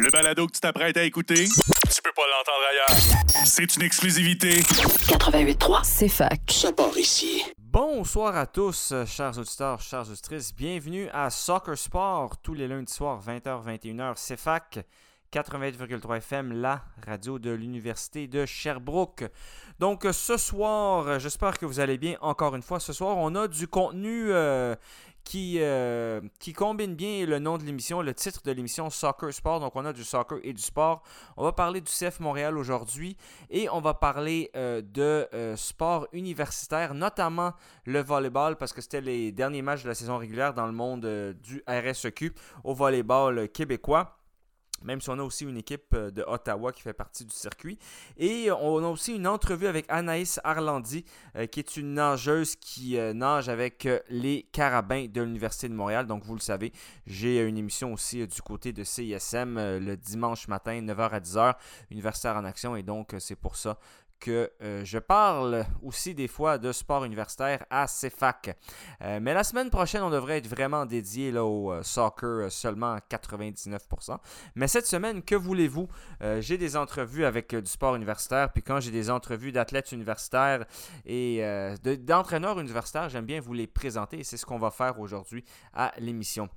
Le balado que tu t'apprêtes à écouter, tu peux pas l'entendre ailleurs. C'est une exclusivité. 88.3, c'est fac. Ça part ici. Bonsoir à tous, euh, chers auditeurs, chères auditrices. Bienvenue à Soccer Sport, tous les lundis soirs, 20h-21h, CFAC 88,3 FM, la radio de l'Université de Sherbrooke. Donc euh, ce soir, euh, j'espère que vous allez bien encore une fois. Ce soir, on a du contenu euh, qui, euh, qui combine bien le nom de l'émission, le titre de l'émission Soccer Sport. Donc on a du soccer et du sport. On va parler du CF Montréal aujourd'hui et on va parler euh, de euh, sport universitaire, notamment le volleyball parce que c'était les derniers matchs de la saison régulière dans le monde euh, du RSEQ au volleyball québécois même si on a aussi une équipe euh, de Ottawa qui fait partie du circuit. Et on a aussi une entrevue avec Anaïs Arlandi, euh, qui est une nageuse qui euh, nage avec les carabins de l'Université de Montréal. Donc, vous le savez, j'ai une émission aussi du côté de CISM le dimanche matin, 9h à 10h, Universitaire en action. Et donc, c'est pour ça que euh, je parle aussi des fois de sport universitaire à CFAC. Euh, mais la semaine prochaine, on devrait être vraiment dédié au euh, soccer seulement à 99%. Mais cette semaine, que voulez-vous? J'ai des entrevues avec du sport universitaire, puis quand j'ai des entrevues d'athlètes universitaires et de- d'entraîneurs universitaires, j'aime bien vous les présenter c'est ce qu'on va faire aujourd'hui à l'émission.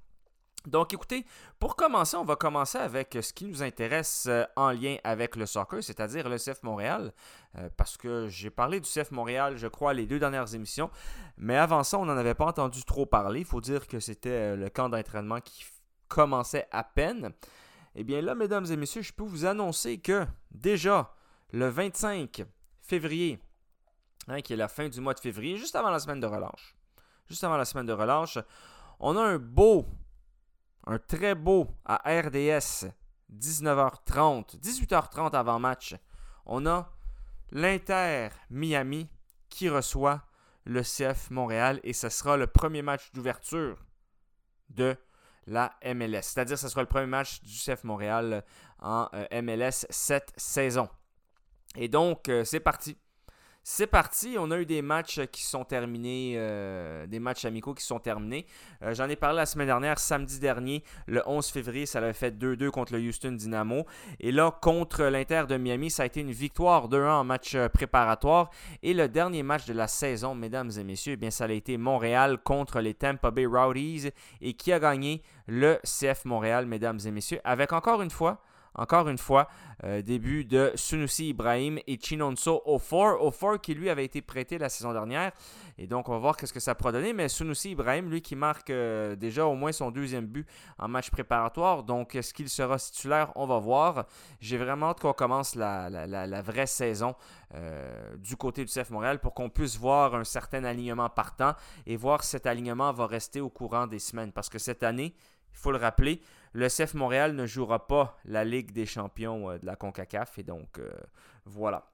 Donc écoutez, pour commencer, on va commencer avec ce qui nous intéresse euh, en lien avec le soccer, c'est-à-dire le CF Montréal, euh, parce que j'ai parlé du CF Montréal, je crois, les deux dernières émissions, mais avant ça, on n'en avait pas entendu trop parler. Il faut dire que c'était euh, le camp d'entraînement qui commençait à peine. Eh bien là, mesdames et messieurs, je peux vous annoncer que déjà, le 25 février, hein, qui est la fin du mois de février, juste avant la semaine de relâche, juste avant la semaine de relâche, on a un beau un très beau à RDS, 19h30, 18h30 avant match. On a l'Inter Miami qui reçoit le CF Montréal et ce sera le premier match d'ouverture de la MLS. C'est-à-dire que ce sera le premier match du CF Montréal en euh, MLS cette saison. Et donc, euh, c'est parti. C'est parti, on a eu des matchs qui sont terminés, euh, des matchs amicaux qui sont terminés. Euh, J'en ai parlé la semaine dernière, samedi dernier, le 11 février, ça avait fait 2-2 contre le Houston Dynamo. Et là, contre l'Inter de Miami, ça a été une victoire 2-1 en match euh, préparatoire. Et le dernier match de la saison, mesdames et messieurs, eh bien, ça a été Montréal contre les Tampa Bay Rowdies. Et qui a gagné? Le CF Montréal, mesdames et messieurs, avec encore une fois encore une fois, euh, début de Sunusi Ibrahim et Chinonso Ofor. Ofor qui lui avait été prêté la saison dernière. Et donc on va voir qu'est-ce que ça pourra donner. Mais Sunusi Ibrahim, lui qui marque euh, déjà au moins son deuxième but en match préparatoire. Donc est-ce qu'il sera titulaire? On va voir. J'ai vraiment hâte qu'on commence la, vraie saison euh, du côté du CF Montréal pour qu'on puisse voir un certain alignement partant et voir si cet alignement va rester au courant des semaines. Parce que cette année, il faut le rappeler, le CF Montréal ne jouera pas la Ligue des champions euh, de la CONCACAF. Et donc, euh, voilà.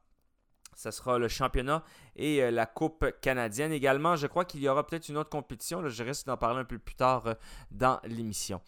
Ce sera le championnat et euh, la Coupe canadienne. Également, je crois qu'il y aura peut-être une autre compétition. je risque d'en parler un peu plus tard dans l'émission.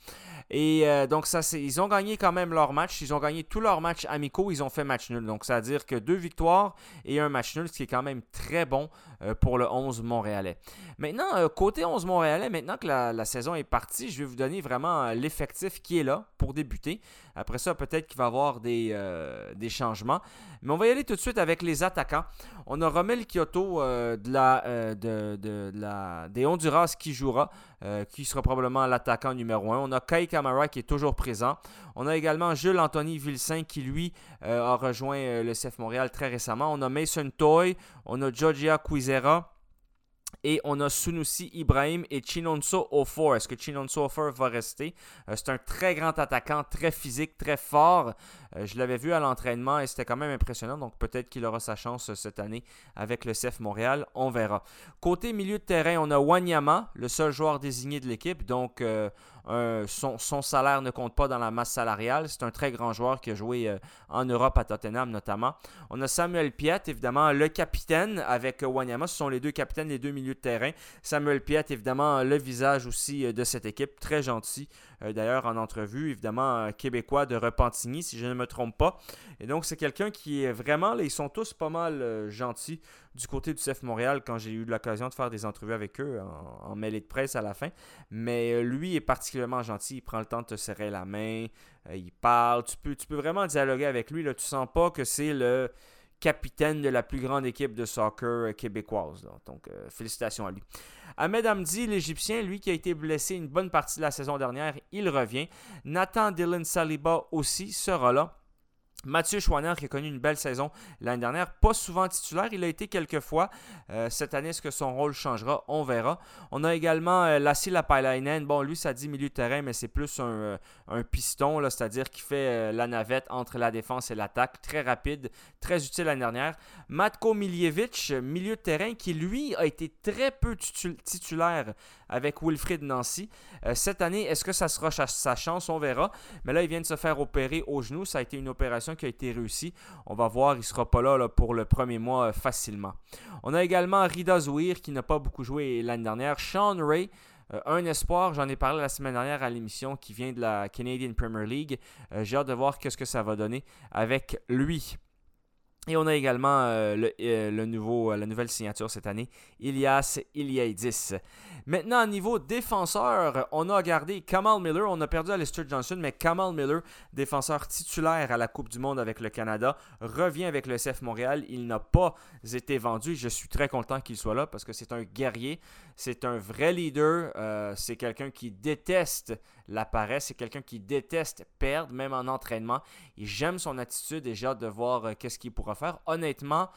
Et donc, ça, ils ont gagné quand même leur match. Ils ont gagné tous leurs matchs amicaux. Ils ont fait match nul. Donc, ça veut dire que deux victoires et un match nul, ce qui est quand même très bon pour le 11 montréalais. Maintenant, euh, côté 11 montréalais, maintenant que la, saison est partie, je vais vous donner vraiment euh, l'effectif qui est là pour débuter. Après ça, peut-être qu'il va y avoir des, euh, changements. Mais on va y aller tout de suite avec les attaquants. On a Romel Kyoto euh, euh, de la, des Honduras qui jouera, euh, qui sera probablement l'attaquant numéro 1. On a Kai Kamara qui est toujours présent. On a également Jules Anthony Vilsain qui, lui, euh, a rejoint euh, le CF Montréal très récemment. On a Mason Toy, on a Georgia Quizera. Et on a Sunusi Ibrahim et Chinonso Ofor. Est-ce que Chinonso Ofor va rester? Euh, c'est un très grand attaquant, très physique, très fort. Euh, je l'avais vu à l'entraînement et c'était quand même impressionnant. Donc peut-être qu'il aura sa chance euh, cette année avec le CF Montréal. On verra. Côté milieu de terrain, on a Wanyama, le seul joueur désigné de l'équipe. Donc un- son, salaire ne compte pas dans la masse salariale. C'est un très grand joueur qui a joué euh, en Europe à Tottenham notamment. On a Samuel Piat, évidemment, le capitaine avec euh, Wanyama. Ce sont les deux capitaines, les deux milieux de terrain. Samuel Piat, évidemment, le visage aussi euh, de cette équipe. Très gentil d'ailleurs en entrevue, évidemment québécois de Repentigny, si je ne me trompe pas. Et donc c'est quelqu'un qui est vraiment, ils sont tous pas mal gentils du côté du CF Montréal quand j'ai eu l'occasion de faire des entrevues avec eux en, mêlée de presse à la fin. Mais lui est particulièrement gentil, il prend le temps de te serrer la main, il parle, tu peux, tu peux vraiment dialoguer avec lui, là, tu sens pas que c'est le capitaine de la plus grande équipe de soccer québécoise. Donc, euh, félicitations à lui. Ahmed Hamdi, l'Égyptien, lui qui a été blessé une bonne partie de la saison dernière, il revient. Nathan Dylan Saliba aussi sera là. Mathieu Chouinard qui a connu une belle saison l'année dernière, pas souvent titulaire, il a été quelques fois. Euh, cette année, est-ce que son rôle changera? On verra. On a également euh, Lassie. Bon, lui, ça dit milieu de terrain, mais c'est plus un, euh, piston, c'est-à-dire qui fait euh, la navette entre la défense et l'attaque. Très rapide, très utile l'année dernière. Matko Miljevic, milieu de terrain, qui lui a été très peu titulaire avec Wilfried Nancy. cette année, est-ce que ça sera sa chance? On verra. Mais là, il vient de se faire opérer au genou. Ça a été une opération qui a été réussi. On va voir, il ne sera pas là, pour le premier mois euh, facilement. On a également Rida Zouir qui n'a pas beaucoup joué l'année dernière. Sean Ray. Euh, un espoir, j'en ai parlé la semaine dernière à l'émission, qui vient de la Canadian Premier League. Euh, j'ai hâte de voir qu'est-ce que ça va donner avec lui. Et on a également le, nouveau, la nouvelle signature cette année, Ilias Iliadis. Maintenant, au niveau défenseur, on a gardé Kamal Miller. On a perdu Alistair Johnson, mais Kamal Miller, défenseur titulaire à la Coupe du Monde avec le Canada, revient avec le CF Montréal. Il n'a pas été vendu. Je suis très content qu'il soit là parce que c'est un guerrier. C'est un vrai leader. Euh, c'est quelqu'un qui déteste la paresse. C'est quelqu'un qui déteste perdre, même en entraînement. Et j'aime son attitude et j'ai de voir euh, qu'est-ce qu'il pourra faire. Honnêtement,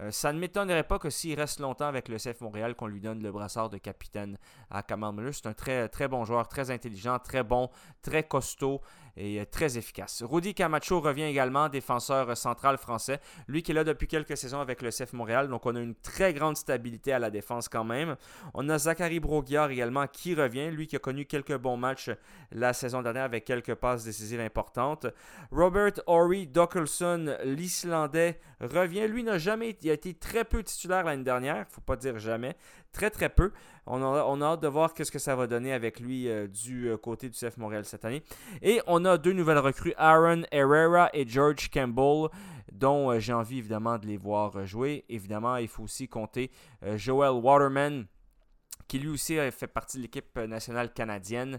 euh, ça ne m'étonnerait pas que s'il reste longtemps avec le CF Montréal, qu'on lui donne le brassard de capitaine à Kamal. C'est un très, très bon joueur, très intelligent, très bon, très costaud et euh, très efficace. Rudy Camacho revient également, défenseur central français. Lui qui est là depuis quelques saisons avec le CF Montréal, donc on a une très grande stabilité à la défense quand même. On a Zachary Broguiard également qui revient, lui qui a connu quelques bons matchs la saison dernière avec quelques passes décisives importantes. Robert Horry Dockelson, l'Islandais, revient. Lui n'a jamais a été très peu titulaire l'année dernière, faut pas dire jamais. Très très peu. On a, hâte de voir ce que ça va donner avec lui euh, du euh, côté du CF Montréal cette année. Et on a deux nouvelles recrues, Aaron Herrera et George Campbell, dont euh, j'ai envie évidemment de les voir jouer. Évidemment, il faut aussi compter Joel Waterman qui lui aussi fait partie de l'équipe nationale canadienne,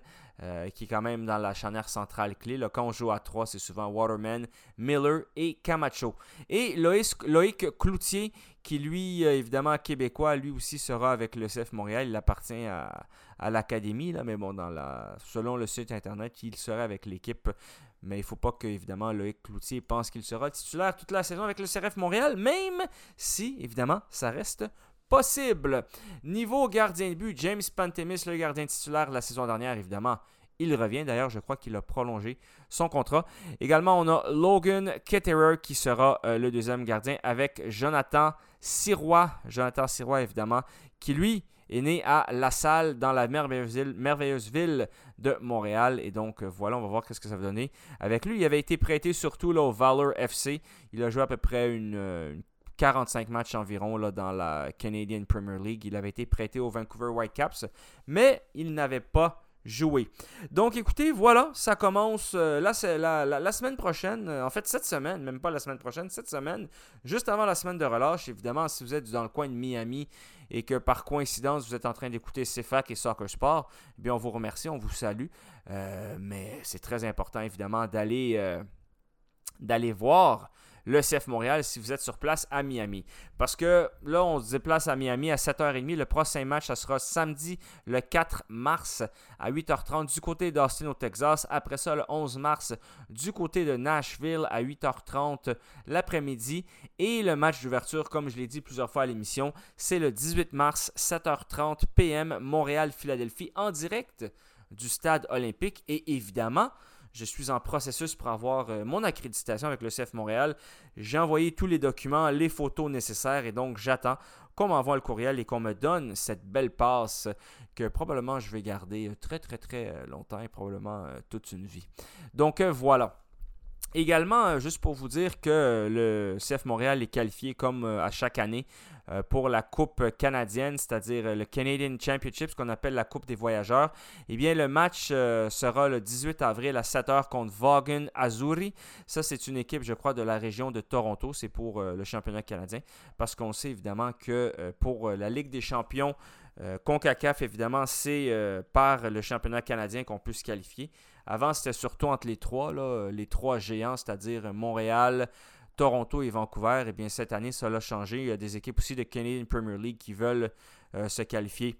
qui est quand même dans la charnière centrale clé. Là, quand on joue à trois, c'est souvent Waterman, Miller et Camacho. Et Loïc Cloutier, qui lui, euh, évidemment, québécois, lui aussi sera avec le CF Montréal. Il appartient à, l'académie, là, mais bon, selon le site internet, il sera avec l'équipe. Mais il ne faut pas que, évidemment, Loïc Cloutier pense qu'il sera titulaire toute la saison avec le CF Montréal, même si, évidemment, ça reste possible. Niveau gardien de but, James Pantemis, le gardien titulaire la saison dernière, évidemment, il revient. D'ailleurs, je crois qu'il a prolongé son contrat. Également, on a Logan Ketterer qui sera euh, le deuxième gardien avec Jonathan Sirois. Jonathan Sirois, évidemment, qui lui est né à La Salle dans la merveilleuse ville, de Montréal. Et donc, euh, voilà, on va voir ce que ça va donner. Avec lui, il avait été prêté surtout au Valor FC. Il a joué à peu près une, 45 euh, matchs environ dans la Canadian Premier League. Il avait été prêté au Vancouver Whitecaps, mais il n'avait pas jouer. Donc écoutez, voilà, ça commence euh, la, semaine prochaine, euh, en fait cette semaine, même pas la semaine prochaine, cette semaine, juste avant la semaine de relâche, évidemment, si vous êtes dans le coin de Miami et que par coïncidence vous êtes en train d'écouter CFAC et Soccer Sport, eh bien on vous remercie, on vous salue, euh, mais c'est très important évidemment d'aller d'aller voir le CF Montréal si vous êtes sur place à Miami. Parce que là, on se déplace à Miami à 7h30. Le prochain match, ça sera samedi le 4 mars à 8h30 du côté d'Austin au Texas. Après ça, le 11 mars du côté de Nashville à 8h30 l'après-midi. Et le match d'ouverture, comme je l'ai dit plusieurs fois à l'émission, c'est le 18 mars 7h30 PM Montréal-Philadelphie en direct du stade olympique. Et évidemment, je suis en processus pour avoir euh, mon accréditation avec le CF Montréal. J'ai envoyé tous les documents, les photos nécessaires et donc j'attends qu'on m'envoie le courriel et qu'on me donne cette belle passe que probablement je vais garder très très très longtemps et probablement euh, toute une vie. Donc euh, voilà. Également, juste pour vous dire que le CF Montréal est qualifié comme à chaque année euh, pour la Coupe canadienne, c'est-à-dire le Canadian Championship, ce qu'on appelle la Coupe des voyageurs. Eh bien, le match euh, sera le 18 avril à 7h contre Vaughan Azuri. Ça, c'est une équipe, je crois, de la région de Toronto. C'est pour euh, le championnat canadien. Parce qu'on sait évidemment que pour la Ligue des champions, CONCACAF, évidemment, c'est par le championnat canadien qu'on peut se qualifier. Avant, c'était surtout entre les trois, les trois géants, c'est-à-dire Montréal, Toronto et Vancouver, eh bien cette année, ça a changé. Il y a des équipes aussi de Canadian Premier League qui veulent euh, se qualifier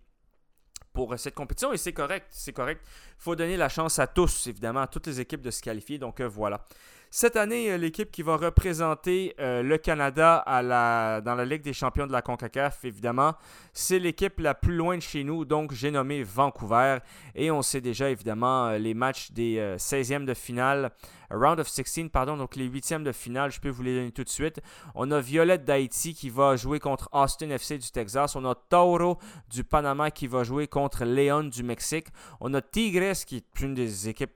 pour cette compétition et c'est correct, c'est correct. Il faut donner la chance à tous, évidemment, à toutes les équipes de se qualifier. Donc euh, voilà. Cette année, euh, l'équipe qui va représenter euh, le Canada dans la Ligue des champions de la CONCACAF, évidemment, c'est l'équipe la plus loin de chez nous, donc j'ai nommé Vancouver. Et on sait déjà, évidemment, euh, les matchs des 16e de finale, round of 16, pardon, donc les 8e de finale, je peux vous les donner tout de suite. On a Violette d'Haïti qui va jouer contre Austin FC du Texas. On a Tauro du Panama qui va jouer contre León du Mexique. On a Tigres qui est une des équipes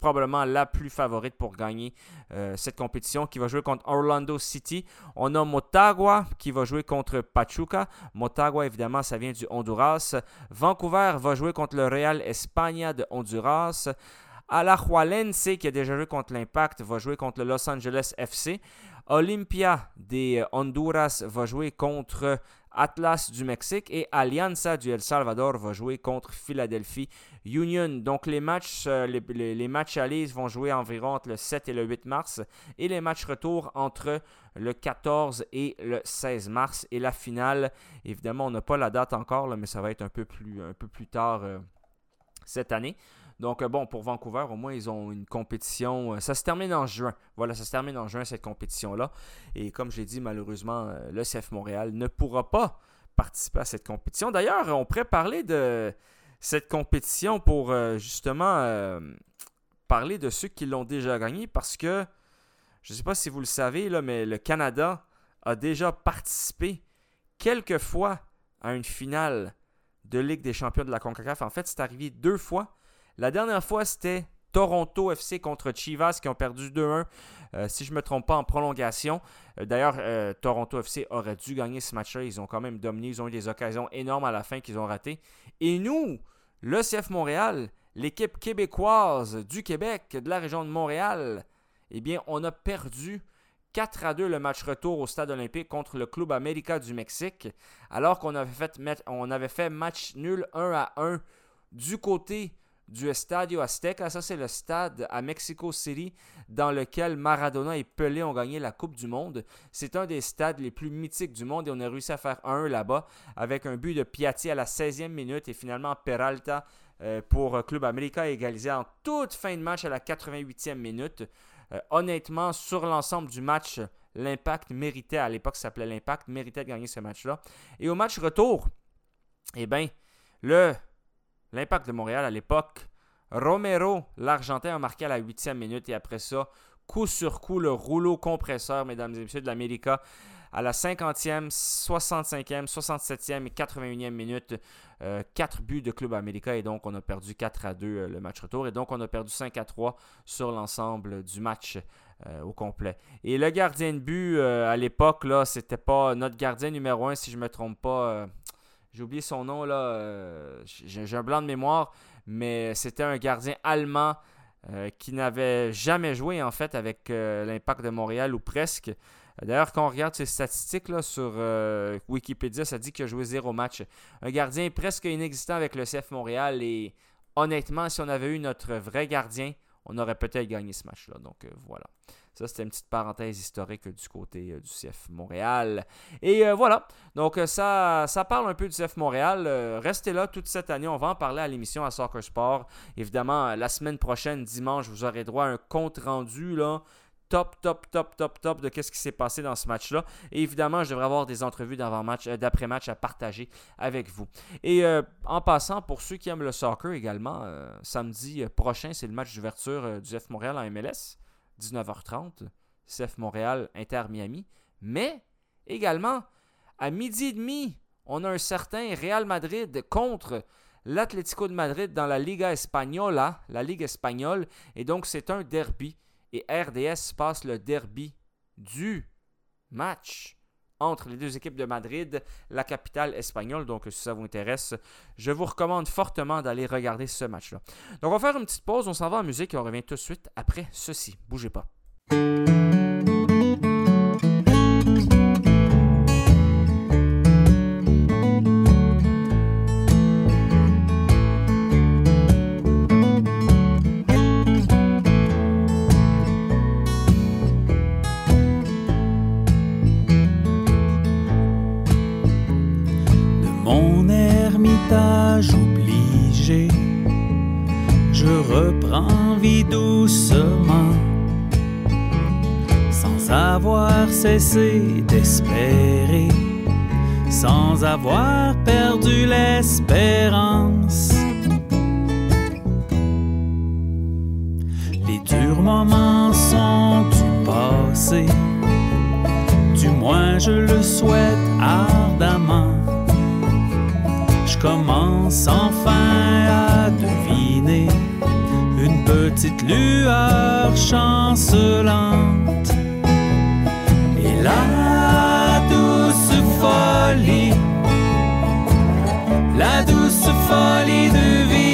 probablement la plus favorite pour gagner euh, cette compétition, qui va jouer contre Orlando City. On a Motagua qui va jouer contre Pachuca. Motagua, évidemment, ça vient du Honduras. Vancouver va jouer contre le Real España de Honduras. Alajualense, qui a déjà joué contre l'Impact, va jouer contre le Los Angeles FC. Olympia des Honduras va jouer contre Atlas du Mexique et Alianza du El Salvador va jouer contre Philadelphie Union. Donc les matchs, euh, les, matchs vont jouer environ entre le 7 et le 8 mars et les matchs retour entre le 14 et le 16 mars. Et la finale, évidemment, on n'a pas la date encore, mais ça va être un peu plus, un peu plus tard euh, cette année. Donc, euh, bon, pour Vancouver, au moins, ils ont une compétition. Euh, ça se termine en juin. Voilà, ça se termine en juin, cette compétition-là. Et comme je l'ai dit, malheureusement, euh, le CF Montréal ne pourra pas participer à cette compétition. D'ailleurs, on pourrait parler de cette compétition pour justement parler de ceux qui l'ont déjà gagné parce que, je ne sais pas si vous le savez, là, mais le Canada a déjà participé quelques fois à une finale de Ligue des champions de la CONCACAF. En fait, c'est arrivé deux fois la dernière fois, c'était Toronto FC contre Chivas qui ont perdu 2-1, euh, si je ne me trompe pas, en prolongation. Euh, d'ailleurs, euh, Toronto FC aurait dû gagner ce match-là. Ils ont quand même dominé. Ils ont eu des occasions énormes à la fin qu'ils ont ratées. Et nous, le CF Montréal, l'équipe québécoise du Québec, de la région de Montréal, eh bien, on a perdu 4 à 2 le match retour au stade olympique contre le Club América du Mexique, alors qu'on avait fait, avait fait match nul 1 à 1 du côté du Estadio Azteca. Ça, c'est le stade à Mexico City dans lequel Maradona et Pelé ont gagné la Coupe du Monde. C'est un des stades les plus mythiques du monde et on a réussi à faire un là-bas avec un but de Piatti à la 16e minute et finalement Peralta euh, pour Club América égalisé en toute fin de match à la 88e minute. Euh, honnêtement, sur l'ensemble du match, l'Impact méritait, à l'époque ça s'appelait l'Impact, méritait de gagner ce match-là. Et au match retour, eh bien, le L'Impact de Montréal à l'époque, Romero, l'Argentin, a marqué à la huitième minute et après ça, coup sur coup, le rouleau compresseur, mesdames et messieurs de l'Amérique, à la 50e, 65e, 67e et 81e minute, 4 euh, buts de Club América et donc on a perdu 4 à 2 euh, le match retour et donc on a perdu 5 à 3 sur l'ensemble du match euh, au complet. Et le gardien de but à l'époque, là, c'était pas notre gardien numéro 1 si je me trompe pas. J'ai oublié son nom. Euh, j'ai un blanc de mémoire, mais c'était un gardien allemand euh, qui n'avait jamais joué, en fait, avec euh, l'Impact de Montréal ou presque. D'ailleurs, quand on regarde ses statistiques sur Wikipédia, ça dit qu'il a joué zéro match. Un gardien presque inexistant avec le CF Montréal. Et honnêtement, si on avait eu notre vrai gardien, on aurait peut-être gagné ce match-là. Donc voilà. Ça, c'était une petite parenthèse historique du côté euh, du CF Montréal. Et euh, voilà. Donc, euh, ça, ça parle un peu du CF Montréal. restez là toute cette année. On va en parler à l'émission à Soccer Sport. Évidemment, la semaine prochaine, dimanche, vous aurez droit à un compte rendu là top, top, top, top, top de qu'est-ce qui s'est passé dans ce match-là. Et évidemment, je devrais avoir des entrevues d'après-match à partager avec vous. Et en passant, pour ceux qui aiment le soccer également, samedi prochain, c'est le match d'ouverture du CF Montréal en MLS. 19h30, CF Montréal, Inter Miami. Mais également, à midi et demi, on a un certain Real Madrid contre l'Atlético de Madrid dans la Liga Española, la Ligue espagnole. Et donc, c'est un derby. et RDS passe le derby du match entre les deux équipes de Madrid, la capitale espagnole. Donc, si ça vous intéresse, je vous recommande fortement d'aller regarder ce match-là. Donc, on va faire une petite pause, on s'en va en musique et on revient tout de suite après ceci. Bougez pas. D'espérer, sans avoir perdu l'espérance. Les durs moments sont du passé, du moins je le souhaite ardemment commence enfin à deviner une petite lueur chancelante. La douce folie, la douce folie de vivre.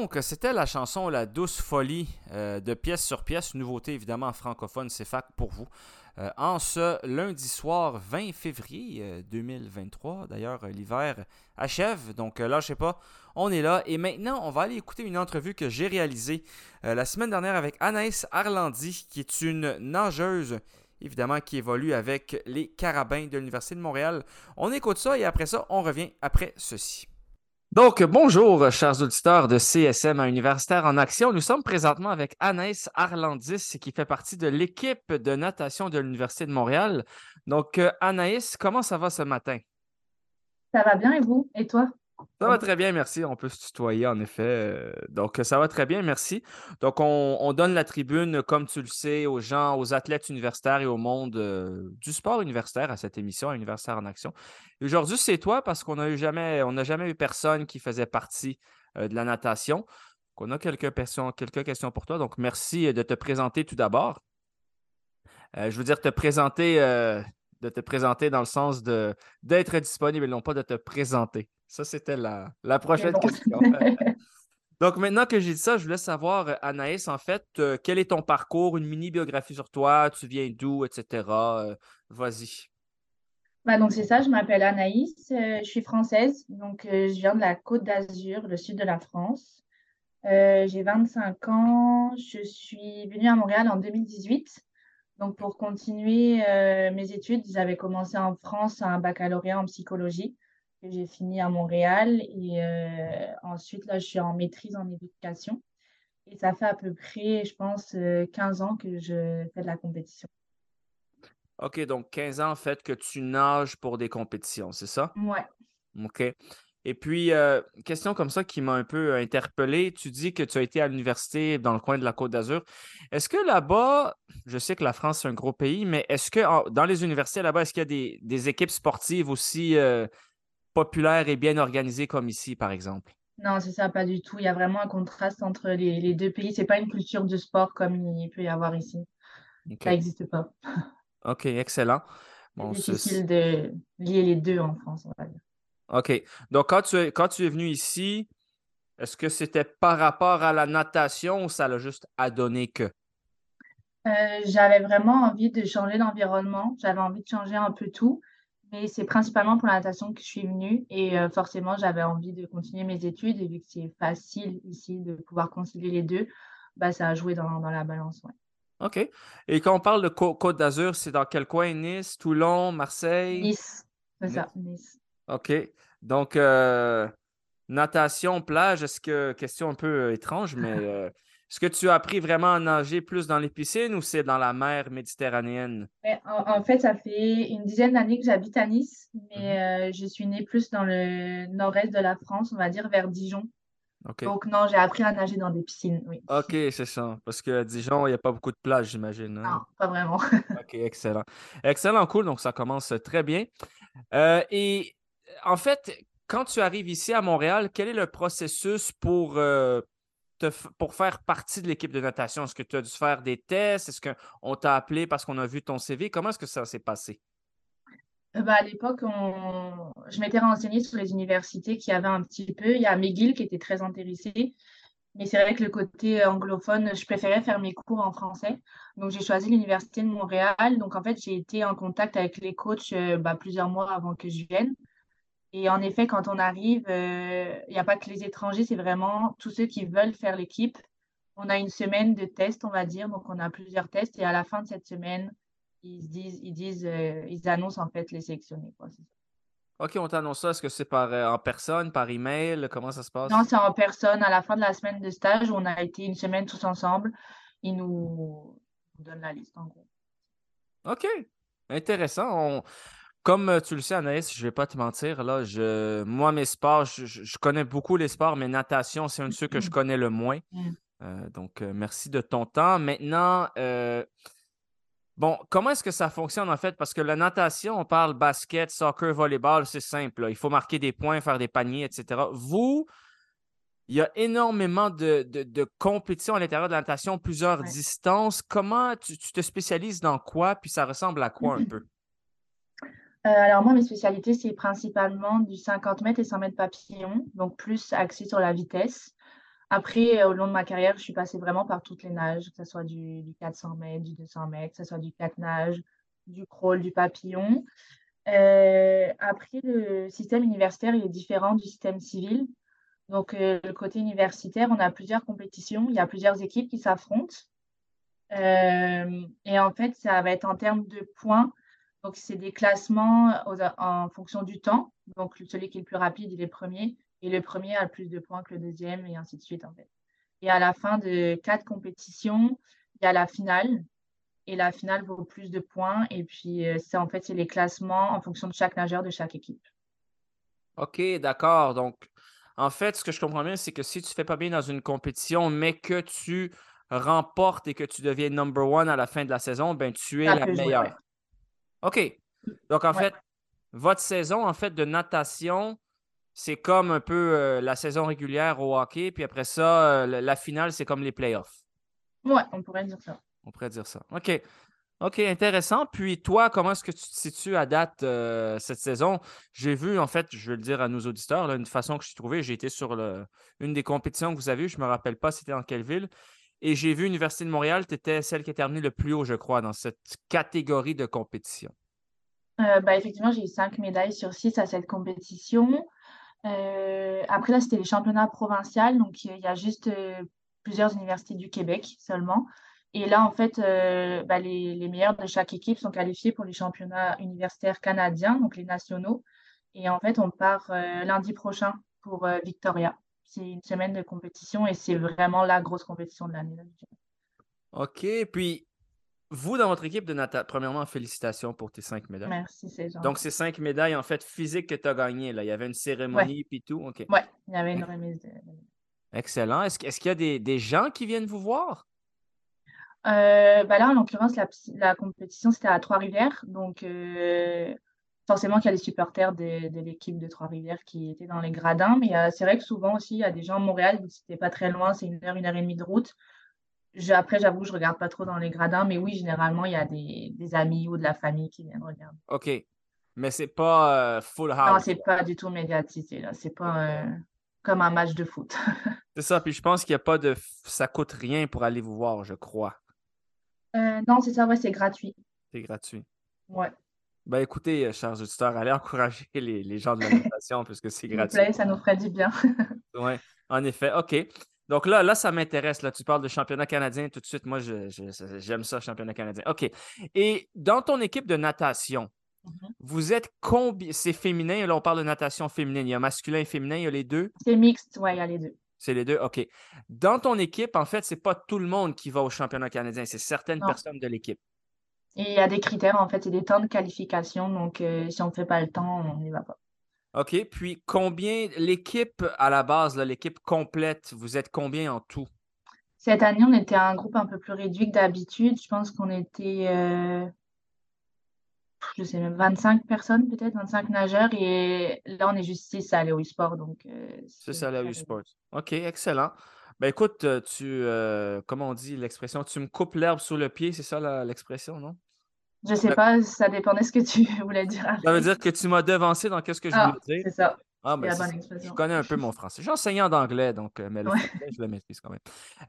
Donc, c'était la chanson La douce folie euh, de pièce sur pièce, nouveauté évidemment francophone, c'est pour vous. Euh, en ce lundi soir 20 février euh, 2023, d'ailleurs, euh, l'hiver achève, donc là, je sais pas, on est là. Et maintenant, on va aller écouter une entrevue que j'ai réalisée la semaine dernière avec Anaïs Arlandi, qui est une nageuse, évidemment, qui évolue avec les Carabins de l'Université de Montréal. On écoute ça et après ça, on revient après ceci. Donc, bonjour, chers auditeurs de CSM à Universitaire en Action. Nous sommes présentement avec Anaïs Arlandis, qui fait partie de l'équipe de natation de l'Université de Montréal. Donc, euh, Anaïs, comment ça va ce matin? Ça va bien et vous? Et toi? Ça va très bien, merci. On peut se tutoyer, en effet. Euh, donc, ça va très bien, merci. Donc, on, donne la tribune, comme tu le sais, aux gens, aux athlètes universitaires et au monde euh, du sport universitaire à cette émission, Universitaire en Action. Aujourd'hui, c'est toi parce qu'on n'a jamais, jamais eu personne qui faisait partie euh, de la natation. Donc, on a quelques quelques questions pour toi. Donc, merci de te présenter tout d'abord. je veux dire, te présenter, de te présenter dans le sens de, d'être disponible et non pas de te présenter. Ça, c'était la, prochaine question. Donc, maintenant que j'ai dit ça, je voulais savoir, euh, Anaïs, en fait, euh, quel est ton parcours, une mini-biographie sur toi, tu viens d'où, etc. Euh, vas-y. Bah donc, c'est ça, je m'appelle Anaïs, je suis française, donc je viens de la Côte d'Azur, le sud de la France. j'ai 25 ans, je suis venue à Montréal en 2018. Donc, pour continuer mes études, j'avais commencé en France un baccalauréat en psychologie que j'ai fini à Montréal. Et euh, ensuite, là, je suis en maîtrise en éducation. Et ça fait à peu près, je pense, 15 euh, ans que je fais de la compétition. OK, donc 15 ans en fait que tu nages pour des compétitions, c'est ça? Ouais. OK. Et puis, euh, question comme ça qui m'a un peu interpellé. Tu dis que tu as été à l'université dans le coin de la Côte d'Azur. Est-ce que là-bas, je sais que la France, c'est un gros pays, mais est-ce que dans les universités là-bas, est-ce qu'il y a des, équipes sportives aussi populaire et bien organisé comme ici, par exemple? Non, c'est ça, pas du tout. Il y a vraiment un contraste entre les, deux pays. C'est pas une culture du sport comme il peut y avoir ici. Ça n'existe pas. OK, excellent. c'est difficile de lier les deux en France, on va dire. OK. Donc, quand tu es, quand tu es venu ici, est-ce que c'était par rapport à la natation ou ça l'a juste adonné que? Euh, j'avais vraiment envie de changer d'environnement. J'avais envie de changer un peu tout. Mais c'est principalement pour la natation que je suis venue et euh, forcément, j'avais envie de continuer mes études et vu que c'est facile ici de pouvoir concilier les deux, bah, ça a joué dans, la balance. OK. Et quand on parle de Côte d'Azur, c'est dans quel coin? Nice, Toulon, Marseille? Nice, c'est ça, Nice. OK. Donc, euh, natation, plage, est-ce que, question un peu euh, étrange, mais Est-ce que tu as appris vraiment à nager plus dans les piscines ou c'est dans la mer méditerranéenne? Ben, en, fait, ça fait une dizaine d'années que j'habite à Nice, mais mhm. euh, je suis née plus dans le nord-est de la France, on va dire vers Dijon. Donc non, j'ai appris à nager dans des piscines, oui. OK, c'est ça. Parce que à Dijon, il n'y a pas beaucoup de plages, j'imagine. Hein? Non, pas vraiment. OK, excellent. Excellent, cool. Donc, ça commence très bien. Euh, et en fait, quand tu arrives ici à Montréal, quel est le processus pour... Euh, pour faire partie de l'équipe de natation? Est-ce que tu as dû faire des tests? Est-ce qu'on t'a appelé parce qu'on a vu ton CV? Comment est-ce que ça s'est passé? Euh, bah, à l'époque, je m'étais renseignée sur les universités qui avaient un petit peu. Il y a McGill qui était très intéressé. Mais c'est vrai que le côté anglophone, je préférais faire mes cours en français. Donc, j'ai choisi l'Université de Montréal. Donc, en fait, j'ai été en contact avec les coachs euh, bah, plusieurs mois avant que je vienne. Et en effet, quand on arrive, euh, il n'y a pas que les étrangers, c'est vraiment tous ceux qui veulent faire l'équipe. On a une semaine de tests, on va dire, donc on a plusieurs tests et à la fin de cette semaine, ils disent, ils disent, euh, ils annoncent en fait les sélectionnés. OK, on t'annonce ça. Est-ce que c'est par euh, en personne, par email? Comment ça se passe? Non, c'est en personne. À la fin de la semaine de stage, on a été une semaine tous ensemble. Ils nous, donnent la liste, en gros. OK. Intéressant. On... Comme euh, tu le sais, Anaïs, je ne vais pas te mentir, là, je, moi, mes sports, je, connais beaucoup les sports, mais natation, c'est un de ceux que je connais le moins. Euh, donc, euh, merci de ton temps. Maintenant, bon, comment est-ce que ça fonctionne en fait? Parce que la natation, on parle basket, soccer, volleyball, c'est simple. Il faut marquer des points, faire des paniers, etc. Vous, il y a énormément de, compétitions à l'intérieur de la natation, plusieurs distances. Comment tu, tu, te spécialises dans quoi? Puis ça ressemble à quoi un peu? Euh, alors moi, mes spécialités, c'est principalement du 50 mètres et 100 mètres papillon, donc plus axé sur la vitesse. Après, euh, au long de ma carrière, je suis passée vraiment par toutes les nages, que ce soit du, 400 mètres, du 200 mètres, que ce soit du 4 nages, du crawl, du papillon. Euh, après, le système universitaire il est différent du système civil. Donc, le côté universitaire, on a plusieurs compétitions, il y a plusieurs équipes qui s'affrontent. et en fait, ça va être en termes de points donc, c'est des classements en fonction du temps. Donc, celui qui est le plus rapide, il est premier. Et le premier a le plus de points que le deuxième, et ainsi de suite, en fait. Et à la fin de quatre compétitions, il y a la finale. Et la finale vaut plus de points. Et puis, euh, c'est en fait, c'est les classements en fonction de chaque nageur de chaque équipe. OK, d'accord. Donc, en fait, ce que je comprends bien, c'est que si tu fais pas bien dans une compétition, mais que tu remportes et que tu deviens number one à la fin de la saison, ben tu es Ça la jouer, meilleure. OK. Donc, en Ouais. fait, votre saison, en fait, de natation, c'est comme un peu euh, la saison régulière au hockey, puis après ça, euh, la finale, c'est comme les playoffs. Ouais, on pourrait dire ça. On pourrait dire ça. OK. OK, intéressant. Puis toi, comment est-ce que tu te situes à date euh, cette saison? J'ai vu, en fait, je vais le dire à nos auditeurs, là, une façon que j'ai trouvée, j'ai été sur le- une des compétitions que vous avez eues, je ne me rappelle pas c'était dans quelle ville, et j'ai vu Université de Montréal, tu étais celle qui est terminée le plus haut, je crois, dans cette catégorie de compétition. Bah, effectivement, j'ai eu cinq médailles sur six à cette compétition. Euh, après, là, c'était les championnats provinciaux. Donc, il y a juste euh, plusieurs universités du Québec seulement. Et là, en fait, bah, les, meilleurs de chaque équipe sont qualifiés pour les championnats universitaires canadiens, donc les nationaux. Et en fait, on part lundi prochain pour Victoria. C'est une semaine de compétition et c'est vraiment la grosse compétition de l'année. OK. Puis, vous, dans votre équipe de natation, premièrement, félicitations pour tes cinq médailles. Merci, c'est gentil. Donc, ces cinq médailles, en fait, physiques que tu as gagnées, là. Il y avait une cérémonie, puis tout. OK. Ouais, il y avait une remise de, Excellent. Est-ce, est-ce qu'il y a des, des gens qui viennent vous voir? Euh, bah là, en l'occurrence, la, la compétition, c'était à Trois-Rivières. Donc, euh, forcément qu'il y a des supporters de, de l'équipe de Trois-Rivières qui étaient dans les gradins. Mais euh, c'est vrai que souvent aussi, il y a des gens à Montréal, c'était pas très loin, c'est une heure, une heure et demie de route. Je- après, j'avoue, je regarde pas trop dans les gradins. Mais oui, généralement, il y a des, des amis ou de la famille qui viennent regarder. OK. Mais c'est pas euh, full Non, house. c'est pas du tout médiatisé, là. C'est pas euh, comme un match de foot. C'est ça. Puis je pense qu'il n'y a pas de. Ça coûte rien pour aller vous voir, je crois. Non, c'est ça, ouais, c'est gratuit. C'est gratuit. Ouais, Ben écoutez, euh, chers auditeurs, allez encourager les, les gens de la natation puisque c'est gratuit. plaît, ça nous ferait du bien. Oui, en effet. OK. Donc là, là, ça m'intéresse. Là, tu parles de championnat canadien tout de suite. Moi, j'aime ça, championnat canadien. OK. Et dans ton équipe de natation, Mhm. vous êtes combien? C'est féminin. Là, on parle de natation féminine. Il y a masculin et féminin. Il y a les deux? C'est mixte, ouais, il y a les deux. C'est les deux? OK. Dans ton équipe, en fait, c'est pas tout le monde qui va au championnat canadien. C'est certaines Non. personnes de l'équipe. Et il y a des critères, en fait, c'est des temps de qualification. Donc, euh, si on ne fait pas le temps, on n'y va pas. OK. Puis combien, l'équipe à la base, l'équipe complète, vous êtes combien en tout? Cette année, on était un groupe un peu plus réduit que d'habitude. Je pense qu'on était, euh, je sais même, 25 personnes peut-être, 25 nageurs. Et là, on est juste 6 à aller au sport. Donc, euh, C'est c'est ça, la très U réduit. Sports. OK, excellent. Ben écoute, euh, tu, euh, comment on dit l'expression, tu me coupes l'herbe sous le pied, c'est ça l'expression, non? Je sais D'ac- pas, ça dépendait ce que tu voulais dire Ça veut dire que tu m'as devancé dans qu'est-ce que je Ah, voulais dire. c'est ça, Ah, c'est ben la c'est bonne ça. Je expression. connais un peu mon français. J'ai enseigné en anglais, donc, euh, mais le Ouais. français, je le maîtrise quand même.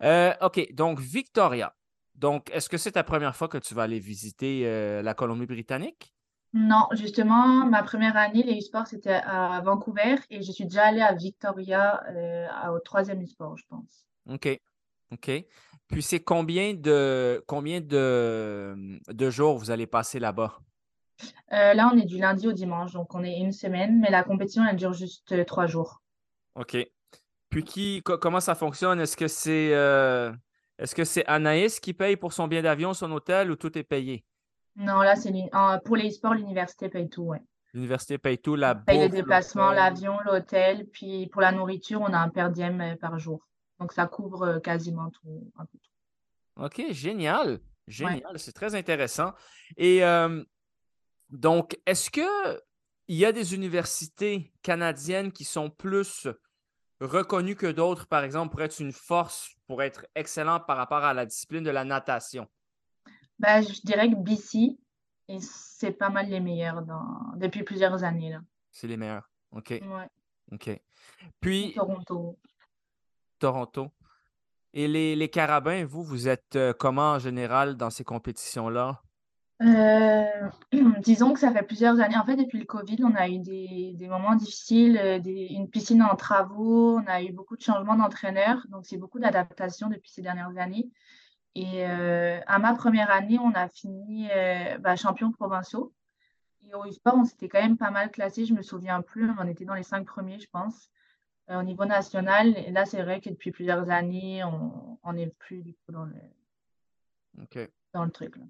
Euh, OK, donc Victoria. Donc, est-ce que c'est ta première fois que tu vas aller visiter euh, la Colombie-Britannique? Non, justement, ma première année, les e-sports, c'était à Vancouver et je suis déjà allée à Victoria euh, au troisième e-sport, je pense. OK. OK. Puis c'est combien de combien de, de jours vous allez passer là-bas? Euh, là, on est du lundi au dimanche, donc on est une semaine, mais la compétition, elle dure juste euh, trois jours. OK. Puis qui, co- comment ça fonctionne? Est-ce que c'est est-ce que c'est Anaïs qui paye pour son billet d'avion, son hôtel ou tout est payé? Non, là, c'est pour les e-sports, l'université paye tout, ouais. L'université paye tout, la On paye les bouffe, déplacements, l'avion, l'hôtel, puis pour la nourriture, on a un per diem euh, par jour. Donc ça couvre euh, quasiment tout, un peu tout. OK, génial. Génial. C'est très intéressant. Et euh, donc, est-ce que il y a des universités canadiennes qui sont plus reconnues que d'autres, par exemple, pour être une force, pour être excellent par rapport à la discipline de la natation? Bah, je dirais que BC, et c'est pas mal les meilleurs dans... depuis plusieurs années. C'est les meilleurs. OK. Ouais. OK. Puis, Toronto. Toronto. Et les, les carabins, vous, vous êtes euh, comment en général dans ces compétitions-là? Euh, disons que ça fait plusieurs années. En fait, depuis le Covid, on a eu des, des moments difficiles, euh, des- une piscine en travaux, on a eu beaucoup de changements d'entraîneurs. Donc, c'est beaucoup d'adaptation depuis ces dernières années. Et euh, à ma première année, on a fini euh, bah, champions provinciaux. Et au e-sport, on s'était quand même pas mal classé. Je me souviens plus, on était dans les cinq premiers, je pense, euh, au niveau national. Et là, c'est vrai que depuis plusieurs années, on on n'est plus du tout dans le, OK. dans le truc. là.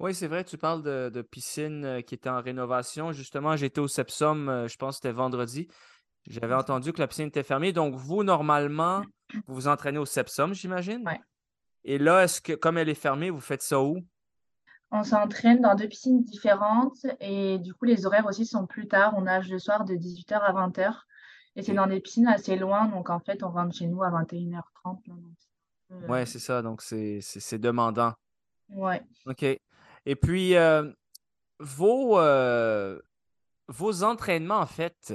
Oui, c'est vrai, tu parles de, de piscine qui était en rénovation. Justement, j'étais au Sepsum, je pense que c'était vendredi. J'avais entendu que la piscine était fermée. Donc, vous, normalement, vous vous entraînez au Sepsum, j'imagine? Ouais. Et là, est-ce que, comme elle est fermée, vous faites ça où? On s'entraîne dans deux piscines différentes et du coup, les horaires aussi sont plus tard. On nage le soir de 18h à 20h et c'est dans des piscines assez loin. Donc, en fait, on rentre chez nous à 21h30. là, donc peu, Ouais, euh, c'est ça. Donc, c'est c'est- c'est demandant. ouais. OK. Et puis, euh, vos, euh, vos entraînements, en fait,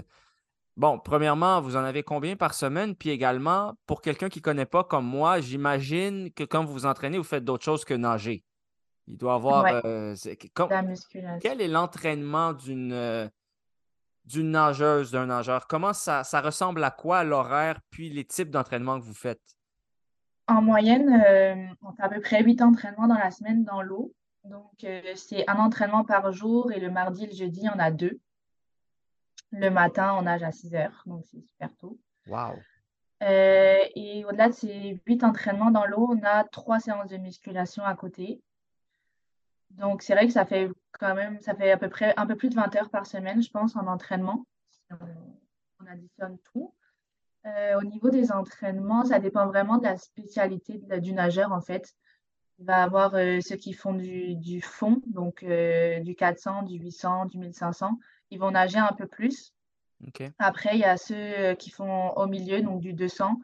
bon, premièrement, vous en avez combien par semaine? Puis également, pour quelqu'un qui ne connaît pas comme moi, j'imagine que quand vous vous entraînez, vous faites d'autres choses que nager. Il doit avoir. Ouais, euh, la musculation. quel est l'entraînement d'une euh, d'une nageuse, d'un nageur? Comment ça, ça ressemble à quoi l'horaire, puis les types d'entraînement que vous faites? En moyenne, euh, on fait à peu près 8 entraînements dans la semaine dans l'eau. Donc, c'est un entraînement par jour et le mardi et le jeudi, on a deux. Le matin, on nage à 6 heures, donc c'est super tôt. Wow. Euh, et au-delà de ces 8 entraînements dans l'eau, on a trois séances de musculation à côté. Donc, c'est vrai que ça fait quand même, ça fait à peu près un peu plus de 20 heures par semaine, je pense, en entraînement. Si on, on additionne tout. Euh, au niveau des entraînements, ça dépend vraiment de la spécialité de la- du nageur, en fait. Il va avoir euh, ceux qui font du, du fond, donc euh, du 400, du 800, du 1500. Ils vont nager un peu plus. Après, il y a ceux euh, qui font au milieu, donc du 200.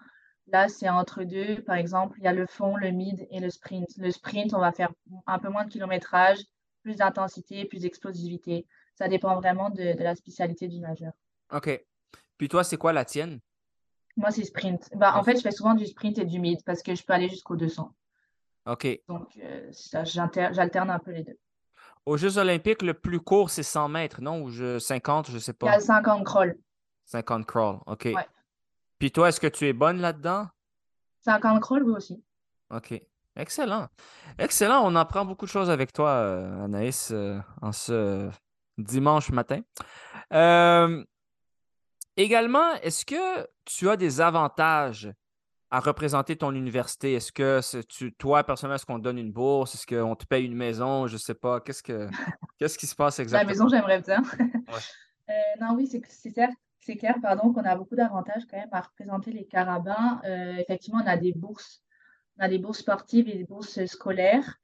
Là, c'est entre deux. Par exemple, il y a le fond, le mid et le sprint. Le sprint, on va faire un peu moins de kilométrage, plus d'intensité, plus d'explosivité. Ça dépend vraiment de, de la spécialité du nageur. OK. Puis toi, c'est quoi la tienne? Moi, c'est sprint. Bah, en fait, je fais souvent du sprint et du mid parce que je peux aller jusqu'au 200. OK. Donc, euh, j'alterne un peu les deux. Aux Jeux olympiques, le plus court, c'est 100 mètres, non? Ou je- 50, je sais Il y a pas. le 50 crawl. 50 crawl, OK. Ouais. Puis toi, est-ce que tu es bonne là-dedans? 50 crawl, oui aussi. OK. Excellent. Excellent. On apprend beaucoup de choses avec toi, euh, Anaïs, euh, en ce dimanche matin. Euh, également, est-ce que tu as des avantages à représenter ton université? Est-ce que c'est- tu, toi, personnellement, est-ce qu'on te donne une bourse? Est-ce qu'on te paye une maison? Je sais pas. Qu'est-ce que qu'est-ce qui se passe La exactement? maison, j'aimerais bien. Ouais. Euh, non, oui, c'est c'est clair, c'est clair, pardon, qu'on a beaucoup d'avantages quand même à représenter les carabins. Euh, effectivement, on a des bourses, on a des bourses sportives et des bourses scolaires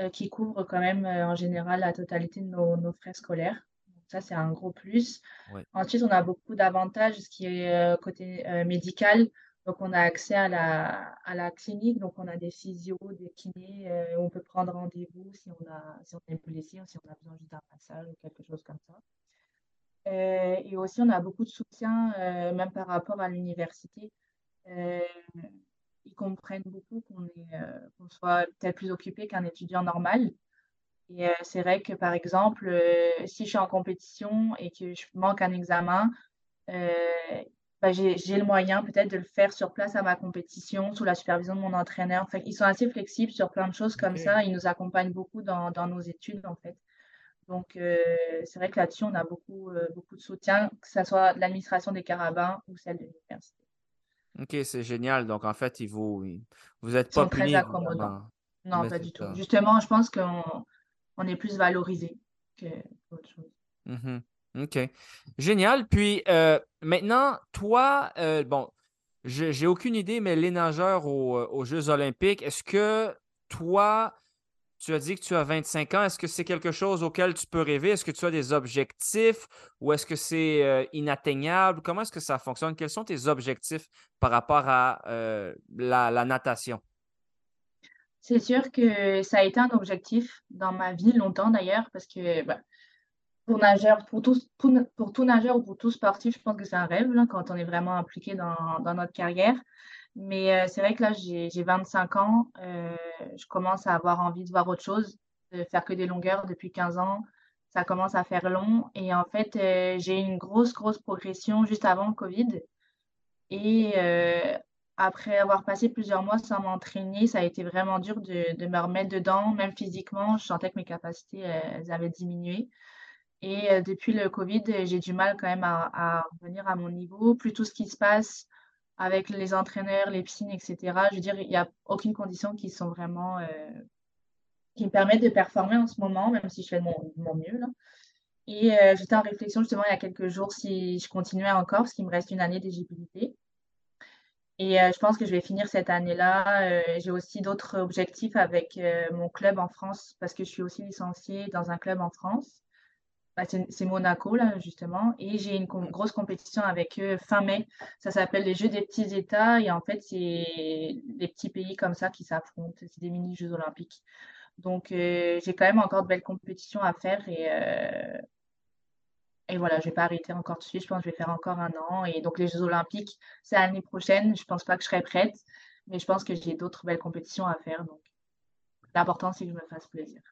euh, qui couvrent quand même en général la totalité de nos, nos frais scolaires. Donc ça, c'est un gros plus. Ouais. Ensuite, on a beaucoup d'avantages, ce qui est côté médical. Donc, on a accès à la, à la clinique, donc on a des physios, des kinés, euh, on peut prendre rendez-vous si on a, si on est blessé si on a besoin juste d'un massage ou quelque chose comme ça. Euh, et aussi, on a beaucoup de soutien, euh, même par rapport à l'université. Ils comprennent beaucoup qu'on qu'on soit peut-être plus occupé qu'un étudiant normal. Et c'est vrai que, par exemple, si je suis en compétition et que je manque un examen, bah, j'ai, le moyen peut-être de le faire sur place à ma compétition, sous la supervision de mon entraîneur. Enfin, ils sont assez flexibles sur plein de choses comme ça. Ils nous accompagnent beaucoup dans, dans nos études, en fait. Donc, euh, c'est vrai que là-dessus, on a beaucoup, euh, beaucoup de soutien, que ce soit de l'administration des carabins ou celle de l'université. OK, c'est génial. Donc, en fait, il vous, vous n'êtes Ils sont pas très puni, accommodants. Non, Mais pas du tout. Justement, je pense qu'on on est plus valorisé que qu'autre chose. Mhm. OK. Génial. Puis euh, maintenant, toi, euh, bon, j'ai aucune idée, mais les nageurs aux, euh, aux Jeux olympiques, est-ce que toi, tu as dit que tu as 25 ans, est-ce que c'est quelque chose auquel tu peux rêver? Est-ce que tu as des objectifs ou est-ce que c'est inatteignable? Comment est-ce que ça fonctionne? Quels sont tes objectifs par rapport à la, la natation? C'est sûr que ça a été un objectif dans ma vie longtemps d'ailleurs, parce que bah, pour nageur, pour tout, pour, tout nageur ou pour tout sportif, je pense que c'est un rêve quand on est vraiment impliqué dans, notre carrière. Mais euh, c'est vrai que là, j'ai, j'ai 25 ans, euh, je commence à avoir envie de voir autre chose, de faire que des longueurs depuis 15 ans. Ça commence à faire long. Et en fait, euh, j'ai eu une grosse, grosse progression juste avant le Covid. Et après avoir passé plusieurs mois sans m'entraîner, ça a été vraiment dur de, de me remettre dedans. Même physiquement, je sentais que mes capacités, elles avaient diminué. Et euh, depuis le Covid, j'ai du mal quand même à, revenir à mon niveau. Plus tout ce qui se passe avec les entraîneurs, les piscines, etc. Je veux dire, il n'y a aucune condition qui sont vraiment, euh, qui me permettent de performer en ce moment, même si je fais de mon, mieux, là. Et euh, j'étais en réflexion justement il y a quelques jours si je continuais encore, parce qu'il me reste une année d'éligibilité. Et je pense que je vais finir cette année-là. J'ai aussi d'autres objectifs avec mon club en France, parce que je suis aussi licenciée dans un club en France. Bah, c'est Monaco, là, justement. Et j'ai une grosse compétition avec eux fin mai. Ça s'appelle les Jeux des petits États. Et en fait, c'est des petits pays comme ça qui s'affrontent. C'est des mini-Jeux olympiques. Donc, j'ai quand même encore de belles compétitions à faire. Et, et voilà, je ne vais pas arrêter encore de suite. Je pense que je vais faire encore un an. Et donc, les Jeux Olympiques, c'est l'année prochaine. Je ne pense pas que je serai prête, mais je pense que j'ai d'autres belles compétitions à faire. Donc, l'important, c'est que je me fasse plaisir.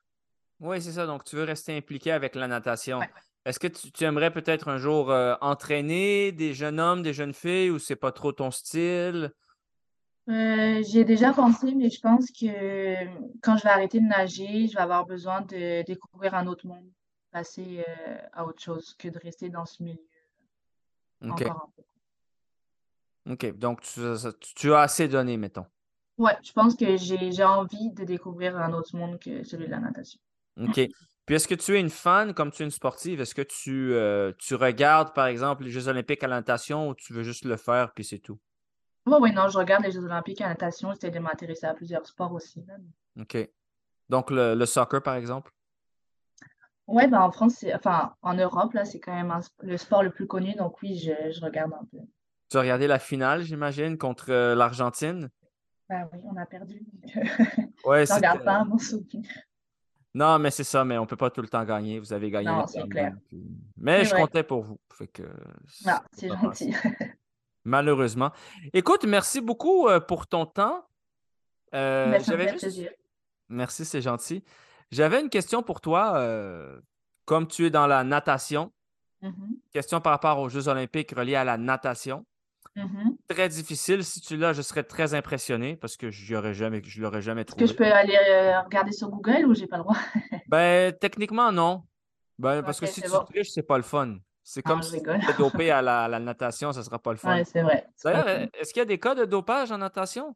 Oui, c'est ça. Donc, tu veux rester impliqué avec la natation. Est-ce que tu, aimerais peut-être un jour euh, entraîner des jeunes hommes, des jeunes filles, ou c'est pas trop ton style? Euh, J'y ai déjà pensé, mais je pense que quand je vais arrêter de nager, je vais avoir besoin de découvrir un autre monde passer euh, à autre chose que de rester dans ce milieu OK. encore un peu. OK. Donc, tu, as assez donné, mettons. Ouais, je pense que j'ai envie de découvrir un autre monde que celui de la natation. OK. Puis est-ce que tu es une fan, comme tu es une sportive, est-ce que tu, euh, tu regardes, par exemple, les Jeux olympiques à la natation ou tu veux juste le faire, puis c'est tout? Oui, oui, non, je regarde les Jeux olympiques à la natation. J'essaie de m'intéresser à plusieurs sports aussi. OK. Donc, le soccer, par exemple? Ouais, bah en France, c'est, enfin, en Europe, là, c'est quand même le sport le plus connu. Donc oui, je, je regarde un peu. Tu as regardé la finale, j'imagine, contre euh, l'Argentine? Bah oui, on a perdu. Ouais, je regarde pas, mon souvenir. Non, mais c'est ça, mais on ne peut pas tout le temps gagner. Vous avez gagné Non, c'est clair. Mais je comptais pour vous. Fait que Ah, c'est gentil. Malheureusement. Écoute, merci beaucoup euh, pour ton temps. Euh, ben. Merci, c'est gentil. J'avais une question pour toi. Euh, comme tu es dans la natation, mm-hmm. question par rapport aux Jeux olympiques reliés à la natation. Mm-hmm. Très difficile. Si tu l'as, je serais très impressionné parce que je ne jamais, je l'aurais jamais trouvé. Est-ce que je peux aller euh, regarder sur Google ou j'ai pas le droit? ben, techniquement, non. Ben, parce que si tu bon. triches, c'est pas le fun. C'est comme ah, si tu es dopé à la, natation, ce ne sera pas le fun. Oui, c'est vrai. D'ailleurs, est-ce qu'il y a des cas de dopage en natation?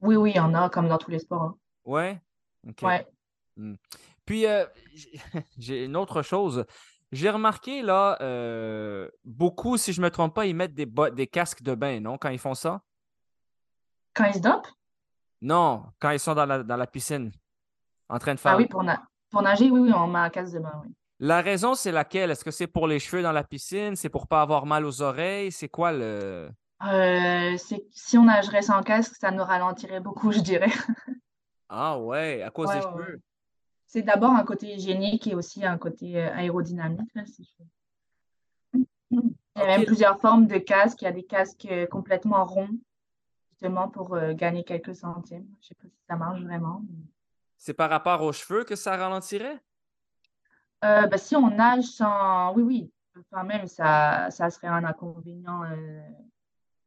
Oui, oui, il y en a, comme dans tous les sports. Hein. Ouais? Ouais. Mmh. Puis, euh, j'ai une autre chose. J'ai remarqué, là, euh, beaucoup, si je ne me trompe pas, ils mettent des, des casques de bain, non, quand ils font ça? Quand ils se dopent? Non, quand ils sont dans la, dans la piscine, en train de faire. Ah oui, pour, pour nager, oui, oui, on met un casque de bain, oui. La raison, c'est laquelle? Est-ce que c'est pour les cheveux dans la piscine? C'est pour ne pas avoir mal aux oreilles? C'est quoi le. Euh, si on nagerait sans casque, ça nous ralentirait beaucoup, je dirais. ah ouais, à cause des cheveux. C'est d'abord un côté hygiénique et aussi un côté euh, aérodynamique. Il y a même plusieurs formes de casques. Il y a des casques euh, complètement ronds, justement pour euh, gagner quelques centimes. Je ne sais pas si ça marche vraiment. C'est par rapport aux cheveux que ça ralentirait? bah, si on nage sans. Oui, oui. Enfin, même, ça, ça serait un inconvénient.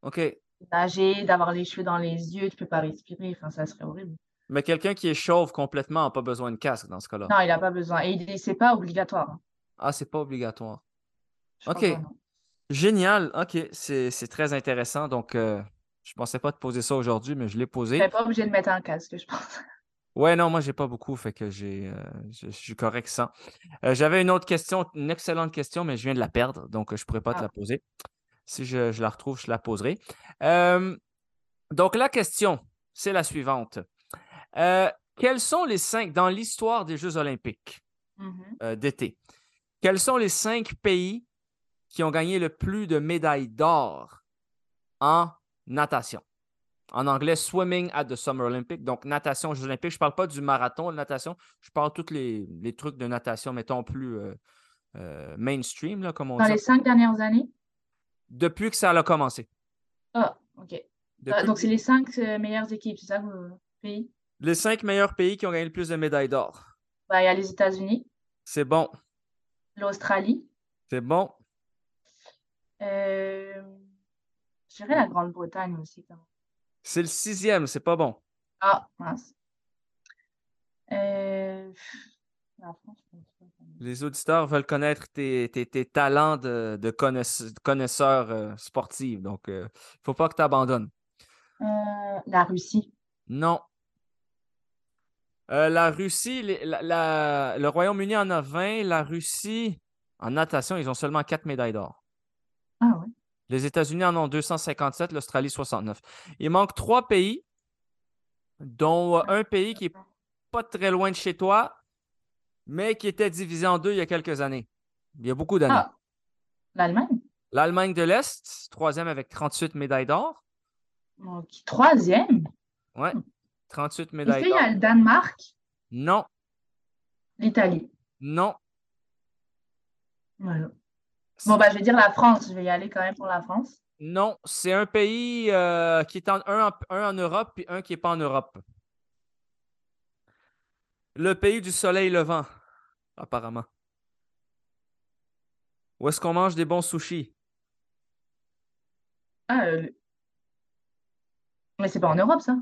OK. Nager, d'avoir les cheveux dans les yeux, tu ne peux pas respirer. Enfin, ça serait horrible. Mais quelqu'un qui est chauve complètement n'a pas besoin de casque dans ce cas-là. Non, il n'a pas besoin. Et c'est pas obligatoire. Ah, c'est pas obligatoire. OK. Génial. OK. C'est très intéressant. Donc, euh, je ne pensais pas te poser ça aujourd'hui, mais je l'ai posé. Tu pas obligé de mettre un casque, je pense. Ouais, non, moi, j'ai pas beaucoup, fait que j'ai, euh, je, suis correct sans. Euh, j'avais une autre question, une excellente question, mais je viens de la perdre, donc je ne pourrais pas te ah. la poser. Si je, je, la retrouve, je la poserai. donc, la question, c'est la suivante. Euh, quels sont les cinq, dans l'histoire des Jeux olympiques mm-hmm. euh, d'été, quels sont les cinq pays qui ont gagné le plus de médailles d'or en natation? En anglais, swimming at the Summer Olympics, donc natation aux Jeux olympiques. Je ne parle pas du marathon de natation, je parle de tous les, trucs de natation, mettons, plus euh, mainstream, là, comme on Dans les cinq dernières années? Depuis que ça a commencé. Ah, OK. donc, c'est les cinq meilleures équipes, c'est ça, vos pays? Les cinq meilleurs pays qui ont gagné le plus de médailles d'or. Bah, il y a les États-Unis. C'est bon. L'Australie. C'est bon. Euh... Je dirais la Grande-Bretagne aussi. C'est le sixième, c'est pas bon. Ah, mince. Euh... Les auditeurs veulent connaître tes, talents de, connaisseur euh, sportif. Donc, il euh, ne faut pas que tu abandonnes. Euh, la Russie. Non. Euh, la Russie, le Royaume-Uni en a 20. La Russie, en natation, ils ont seulement 4 médailles d'or. Ah oui. Les États-Unis en ont 257, l'Australie 69. Il manque trois pays, dont euh, un pays qui est pas très loin de chez toi, mais qui était divisé en deux il y a quelques années. Il y a beaucoup d'années. Ah! L'Allemagne? L'Allemagne de l'Est, troisième avec 38 médailles d'or. Troisième? Oui. Hum. 38 médailles. Est-ce qu'il y a le Danemark? Non. L'Italie? Non. Voilà. Bon, ben, je vais dire la France. Je vais y aller quand même pour la France. Non, c'est un pays euh, qui est en, un, en Europe et un qui n'est pas en Europe. Le pays du soleil levant, apparemment. Où est-ce qu'on mange des bons sushis? Ah, euh, mais c'est pas en Europe, ça.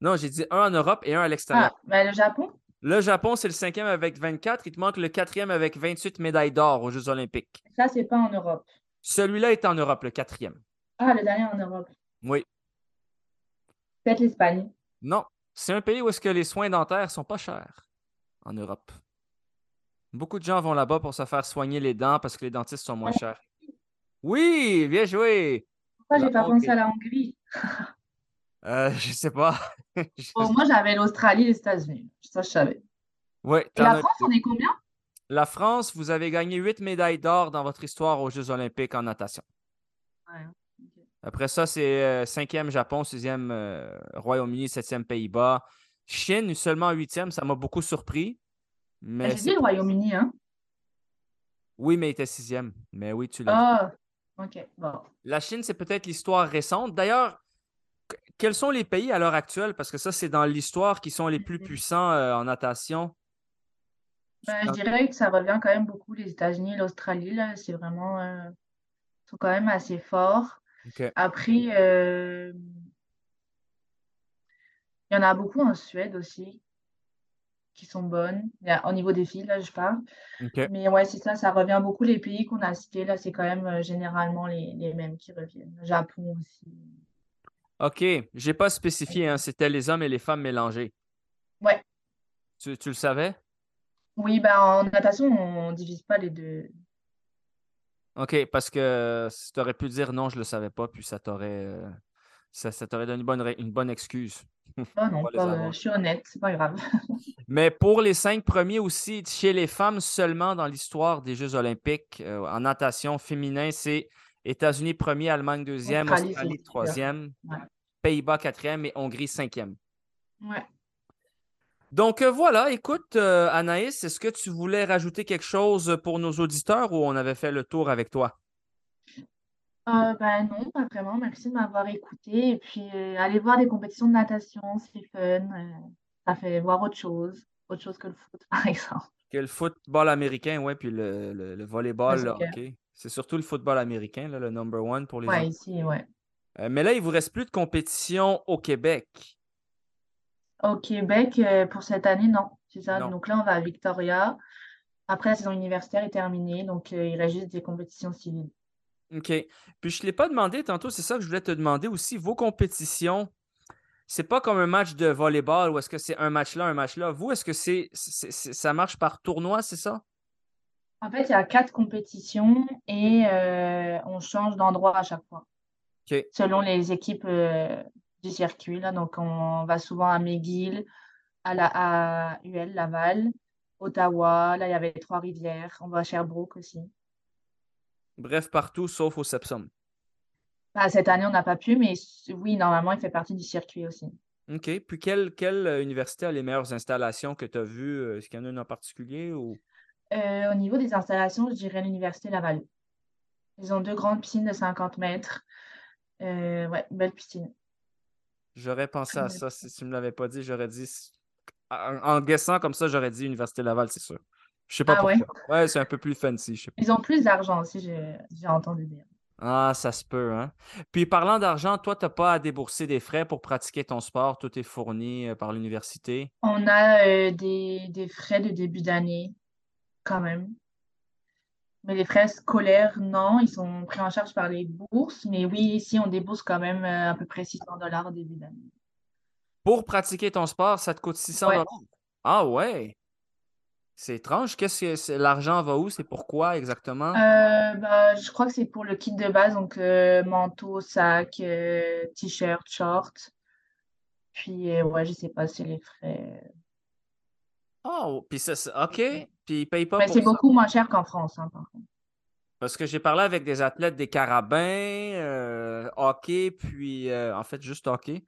Non, j'ai dit un en Europe et un à l'extérieur. Ah, bah, le Japon? Le Japon, c'est le cinquième avec 24. Il te manque le quatrième avec 28 médailles d'or aux Jeux olympiques. Ça, c'est pas en Europe. Celui-là est en Europe, le quatrième. Ah, le dernier en Europe. Oui. Peut-être l'Espagne. Non, c'est un pays où est-ce que les soins dentaires sont pas chers en Europe. Beaucoup de gens vont là-bas pour se faire soigner les dents parce que les dentistes sont moins chers. Oui, bien joué. Pourquoi j'ai La pas pensé à la Hongrie? Euh, je sais pas. Je- Bon, moi, j'avais l'Australie et les États-Unis. Ça, je savais. Ouais, Et la France, on est combien? La France, vous avez gagné huit médailles d'or dans votre histoire aux Jeux olympiques en natation. Ouais. Après ça, c'est euh, cinquième Japon, sixième euh, Royaume-Uni, septième Pays-Bas. Chine, seulement huitième, ça m'a beaucoup surpris. Mais J'ai c'est- dit le Royaume-Uni, hein? Oui, mais il était sixième. Mais oui, tu l'as. Ah, ok. Bon. La Chine, c'est peut-être l'histoire récente. D'ailleurs, quels sont les pays à l'heure actuelle? Parce que ça, c'est dans l'histoire qui sont les plus puissants euh, en natation. Ben, je dirais que ça revient quand même beaucoup, les États-Unis l'Australie, là, c'est vraiment, euh, sont quand même assez forts. Après, euh, il y en a beaucoup en Suède aussi, qui sont bonnes. Au niveau des filles, là, je parle. Mais ouais, c'est ça, ça revient beaucoup. Les pays qu'on a cités, là, c'est quand même euh, généralement les, les mêmes qui reviennent. Le Japon aussi. OK. J'ai pas spécifié, hein, c'était les hommes et les femmes mélangés. Ouais. Tu, tu le savais? Oui, ben, en natation, on divise pas les deux. OK, parce que tu aurais pu dire non, je le savais pas, puis ça t'aurait euh, ça, ça t'aurait donné une bonne, une bonne excuse. Oh non, pas- avoir. je suis honnête, c'est pas grave. Mais pour les cinq premiers aussi, chez les femmes seulement dans l'histoire des Jeux olympiques euh, en natation féminin, c'est États-Unis premier, Allemagne deuxième, Australie, troisième, Ouais. Pays-Bas quatrième et Hongrie cinquième. Ouais. Donc euh, voilà, écoute, euh, Anaïs, est-ce que tu voulais rajouter quelque chose pour nos auditeurs ou on avait fait le tour avec toi? Euh, ben non, pas vraiment. Merci de m'avoir écouté. Et puis, euh, aller voir des compétitions de natation, c'est fun. ça fait voir autre chose, autre chose que le foot, par exemple. Que le football américain, ouais, puis le, le, le volleyball, Le le soccer. hockey. C'est surtout le football américain, là, le number one pour les Ouais, enfants. ici, ouais. Euh, mais là, il vous reste plus de compétition au Québec. Au Québec, euh, pour cette année, non. C'est ça. Non. Donc là, on va à Victoria. Après, la saison universitaire est terminée. Donc, euh, il reste juste des compétitions civiles. OK. Puis je ne l'ai pas demandé tantôt, c'est ça que je voulais te demander aussi. Vos compétitions, c'est pas comme un match de volleyball ou est-ce que c'est un match là, un match là? Vous, est-ce que c'est, c'est- c'est- ça marche par tournoi, c'est ça? En fait, il y a quatre compétitions et euh, on change d'endroit à chaque fois. Selon les équipes euh, du circuit. Là. Donc, on va souvent à McGill, à, la, à UL, Laval, Ottawa. Là, il y avait Trois-Rivières. On va à Sherbrooke aussi. Bref, partout sauf au Sepsum. Bah, cette année, on n'a pas pu, mais oui, normalement, il fait partie du circuit aussi. OK. Puis quelle, quelle euh, université a les meilleures installations que tu as vues? Euh, Est-ce qu'il y en a une en particulier ou? Euh, au niveau des installations, je dirais l'Université Laval. Ils ont deux grandes piscines de 50 mètres. Euh, ouais, belle piscine. J'aurais pensé à Ouais. ça. Si tu ne me l'avais pas dit, j'aurais dit. En, en guessant comme ça, j'aurais dit Université Laval, c'est sûr. Je sais pas Ah ouais? pourquoi. Ouais, c'est un peu plus fancy, je sais pas. Ils ont plus d'argent aussi, j'ai j'ai entendu dire. Ah, ça se peut, hein. Puis parlant d'argent, toi, tu n'as pas à débourser des frais pour pratiquer ton sport. Tout est fourni euh, par l'université? On a euh, des, des frais de début d'année, quand même. Mais les frais scolaires, non, ils sont pris en charge par les bourses. Mais oui, ici, on débourse quand même euh, à peu près 600 dollars au début d'année. Pour pratiquer ton sport, ça te coûte 600 Ouais. Ah ouais. C'est étrange. Qu'est-ce que l'argent va où? C'est pourquoi exactement? Euh, bah, je crois que c'est pour le kit de base, donc euh, manteau, sac, euh, t-shirt, short. Puis, ouais, je sais pas, c'est les frais. Oh, puis ça, c'est- OK. Puis ils payent pas Mais pour c'est beaucoup moins cher qu'en France, hein, par contre. Parce que j'ai parlé avec des athlètes des carabins, euh, hockey, puis euh, en fait juste hockey.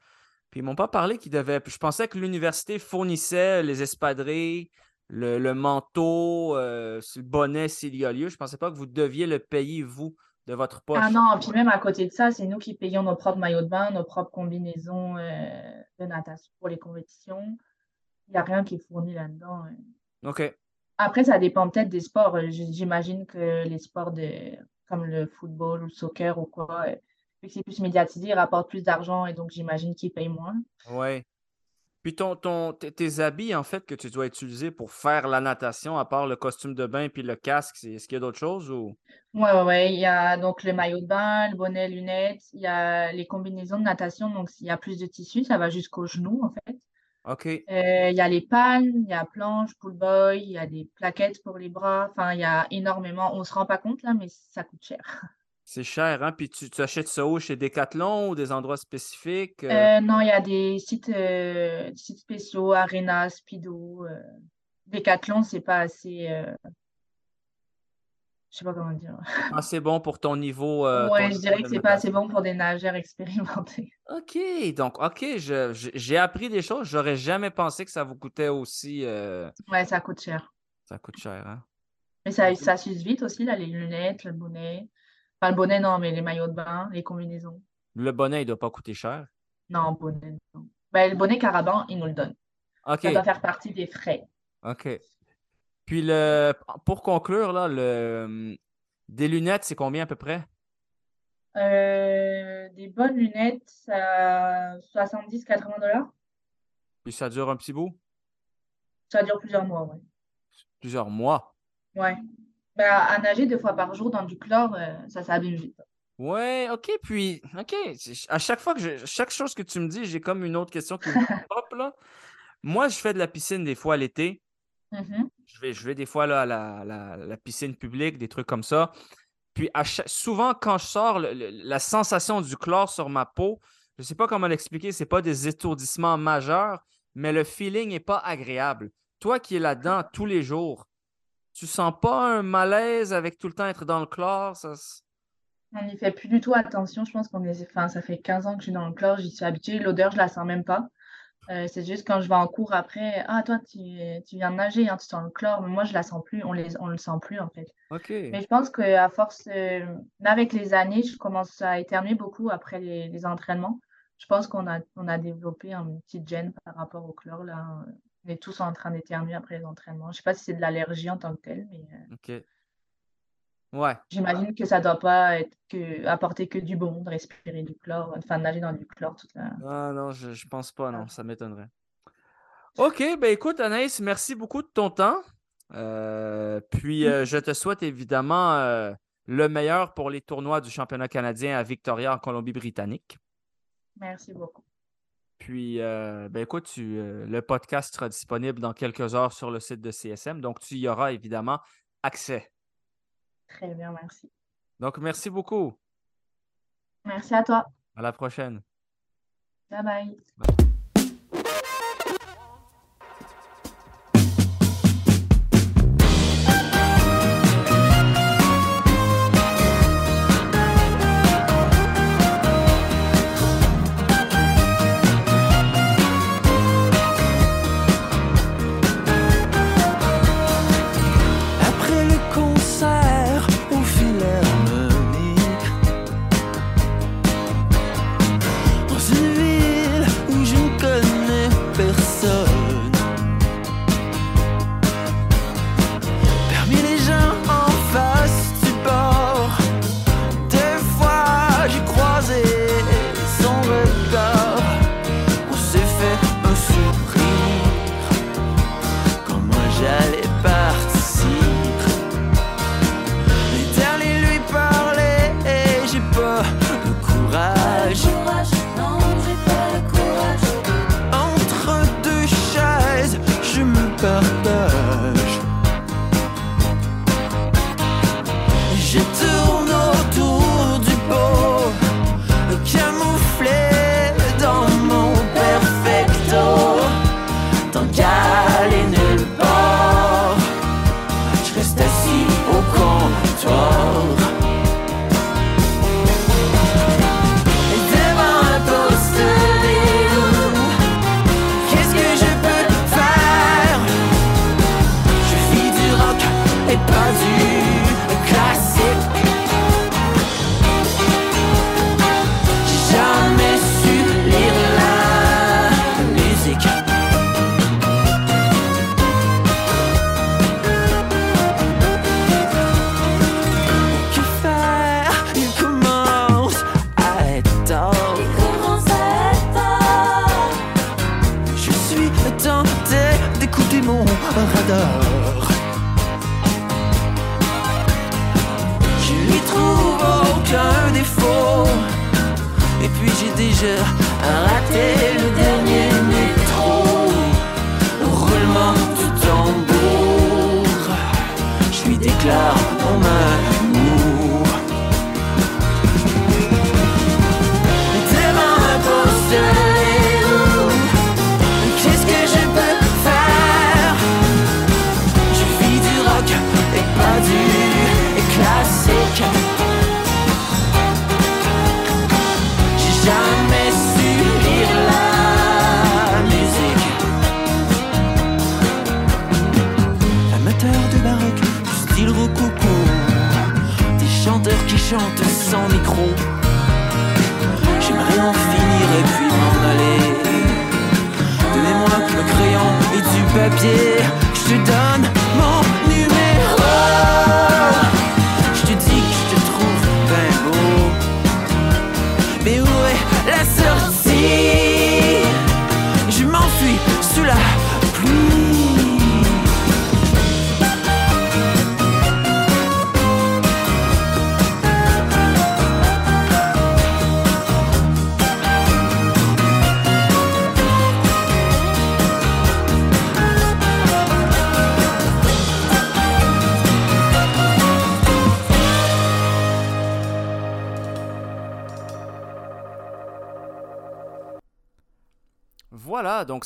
Puis ils m'ont pas parlé qu'ils devaient. Je pensais que l'université fournissait les espadrilles, le, le manteau, euh, le bonnet s'il y a lieu. Je pensais pas que vous deviez le payer, vous, de votre poche. Ah non, puis même à côté de ça, c'est nous qui payons nos propres maillots de bain, nos propres combinaisons de natation pour les compétitions. Il n'y a rien qui est fourni là-dedans. OK. Après, ça dépend peut-être des sports. Euh, J'imagine que les sports de, comme le football ou le soccer ou quoi, euh, vu que c'est plus médiatisé, ils rapportent plus d'argent et donc j'imagine qu'ils payent moins. Ouais. Puis ton, ton, tes habits, en fait, que tu dois utiliser pour faire la natation, à part le costume de bain puis le casque, est-ce qu'il y a d'autres choses ou? Ouais, ouais. Il y a donc le maillot de bain, le bonnet, lunettes. Il y a les combinaisons de natation. Donc, il y a plus de tissu. Ça va jusqu'aux genoux, en fait. OK. Euh, il y a les palmes, il y a planche, pull boy, il y a des plaquettes pour les bras. Enfin, il y a énormément. On se rend pas compte là, mais ça coûte cher. C'est cher, hein? Puis tu, tu achètes ça où? Chez Decathlon ou des endroits spécifiques? euh? Euh, non, il y a des sites, sites spéciaux, Arena, Speedo. Decathlon, c'est pas assez. Je sais pas comment dire. Ah, c'est bon pour ton niveau. euh, Ouais, je dirais que c'est pas assez bon pour des nageurs expérimentés. OK, donc, OK, j'ai appris des choses. J'aurais jamais pensé que ça vous coûtait aussi. euh, Ouais, ça coûte cher. Ça coûte cher, hein? Mais ça, ça s'use vite aussi, là, les lunettes, le bonnet. Enfin, le bonnet, non, mais les maillots de bain, les combinaisons. Le bonnet, il doit pas coûter cher? Non, bonnet, non. Ben, le bonnet Caraban, ils nous le donnent. OK, Ça doit faire partie des frais. OK. Puis, le, pour conclure, là, le, des lunettes, c'est combien à peu près? Euh, des bonnes lunettes, ça 70-80 dollars. Puis ça dure un petit bout? Ça dure plusieurs mois, ouais. Plusieurs mois? Ouais. Ben, à nager deux fois par jour dans du chlore, euh, ça s'abîme vite. Ouais, ok, puis, ok, à chaque fois que je, chaque chose que tu me dis, j'ai comme une autre question qui me pop, là. Moi, je fais de la piscine des fois l'été. Mhm. Je vais, je vais des fois là, à la, la- la piscine publique, des trucs comme ça. Puis à chaque- souvent, quand je sors, le- le- la sensation du chlore sur ma peau, je ne sais pas comment l'expliquer, c'est pas des étourdissements majeurs, mais le feeling n'est pas agréable. Toi qui es là-dedans tous les jours, tu sens pas un malaise avec tout le temps être dans le chlore? Ça, On n'y fait plus du tout attention. Je pense qu'on est, enfin, ça fait 15 ans que je suis dans le chlore, j'y suis habituée. L'odeur, je la sens même pas. Euh, c'est juste quand je vais en cours après, ah, toi, tu, tu viens de nager, hein, tu sens le chlore, mais moi, je la sens plus, on les, on le sent plus, en fait. OK. Mais je pense qu'à force, euh, avec les années, je commence à éternuer beaucoup après les, les entraînements. Je pense qu'on a, on a développé une petite gêne par rapport au chlore, là. On est tous en train d'éternuer après les entraînements. Je sais pas si c'est de l'allergie en tant que telle, mais euh, OK. Ouais. j'imagine que ça doit pas être que, apporter que du bon de respirer du chlore, enfin, de nager dans du chlore toute la... Ah non, je, je pense pas, non, ça m'étonnerait. OK, ben écoute, Anaïs, merci beaucoup de ton temps. Euh, puis euh, je te souhaite évidemment euh, le meilleur pour les tournois du championnat canadien à Victoria en Colombie-Britannique. Merci beaucoup. Puis, ben écoute, tu, le podcast sera disponible dans quelques heures sur le site de CSM, donc tu y auras évidemment accès. Très bien, merci. Donc, merci beaucoup. Merci à toi. À la prochaine. Bye bye. Après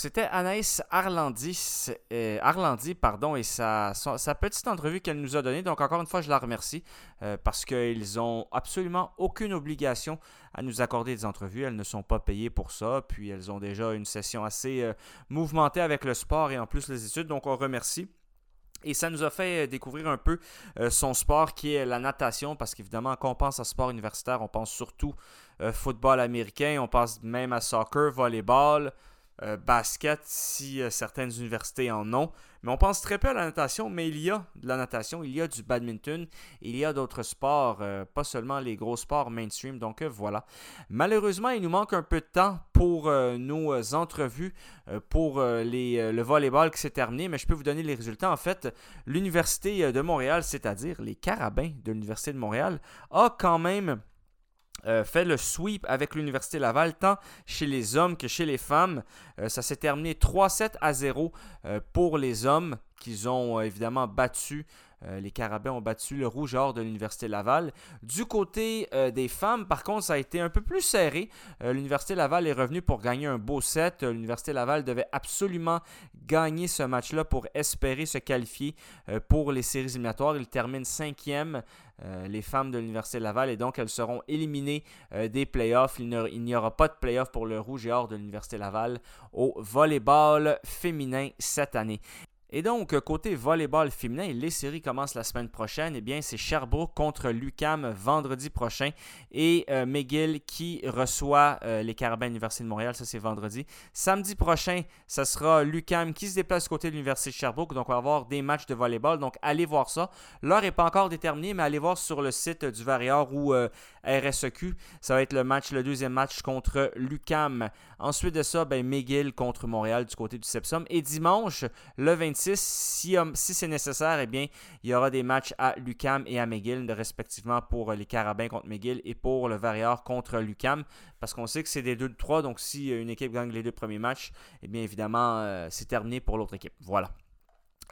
c'était Anaïs Arlandis, euh, Arlandi pardon, et sa, petite entrevue qu'elle nous a donnée. Donc encore une fois, je la remercie euh, parce qu'ils ont absolument aucune obligation à nous accorder des entrevues. Elles ne sont pas payées pour ça, puis elles ont déjà une session assez euh, mouvementée avec le sport et en plus les études. Donc on remercie. Et ça nous a fait découvrir un peu son sport qui est la natation, parce qu'évidemment, quand on pense à sport universitaire, on pense surtout football américain, on pense même à soccer, volleyball, euh, basket, si euh, certaines universités en ont. Mais on pense très peu à la natation, mais il y a de la natation, il y a du badminton, il y a d'autres sports, euh, pas seulement les gros sports mainstream. Donc voilà. Malheureusement, il nous manque un peu de temps pour nos entrevues, pour les, le volleyball qui s'est terminé, mais je peux vous donner les résultats. En fait, l'Université de Montréal, c'est-à-dire les Carabins de l'Université de Montréal, a quand même euh, fait le sweep avec l'Université Laval, tant chez les hommes que chez les femmes. Euh, ça s'est terminé 3-7 à 0 euh, pour les hommes, qu'ils ont évidemment battu. Euh, les Carabins ont battu le Rouge Or de l'Université Laval. Du côté euh, des femmes, par contre, ça a été un peu plus serré. Euh, L'Université Laval est revenue pour gagner un beau set. L'Université Laval devait absolument gagner ce match-là pour espérer se qualifier pour les séries éliminatoires. Ils terminent cinquième les femmes de l'Université Laval et donc elles seront éliminées des playoffs. Il n'y il n'y aura pas de playoffs pour le Rouge et Or de l'Université Laval au volleyball féminin cette année. Et donc, côté volleyball féminin, les séries commencent la semaine prochaine. Eh bien, c'est Sherbrooke contre l'UCAM vendredi prochain et euh, McGill qui reçoit euh, les Carabins de l'Université de Montréal. Ça, c'est vendredi. Samedi prochain, ça sera l'UCAM qui se déplace côté de l'Université de Sherbrooke. Donc, on va avoir des matchs de volleyball. Donc, allez voir ça. L'heure n'est pas encore déterminée, mais allez voir sur le site du Varior ou euh, RSEQ. Ça va être le match, le deuxième match contre l'UCAM. Ensuite de ça, ben, McGill contre Montréal du côté du Sepsum. Et dimanche, le 26, si, um, si c'est nécessaire, eh bien, il y aura des matchs à l'UCAM et à McGill, respectivement pour euh, les Carabins contre McGill et pour le Varior contre l'UCAM. Parce qu'on sait que c'est des 2 de 3, donc si euh, une équipe gagne les deux premiers matchs, eh bien évidemment, euh, c'est terminé pour l'autre équipe. Voilà.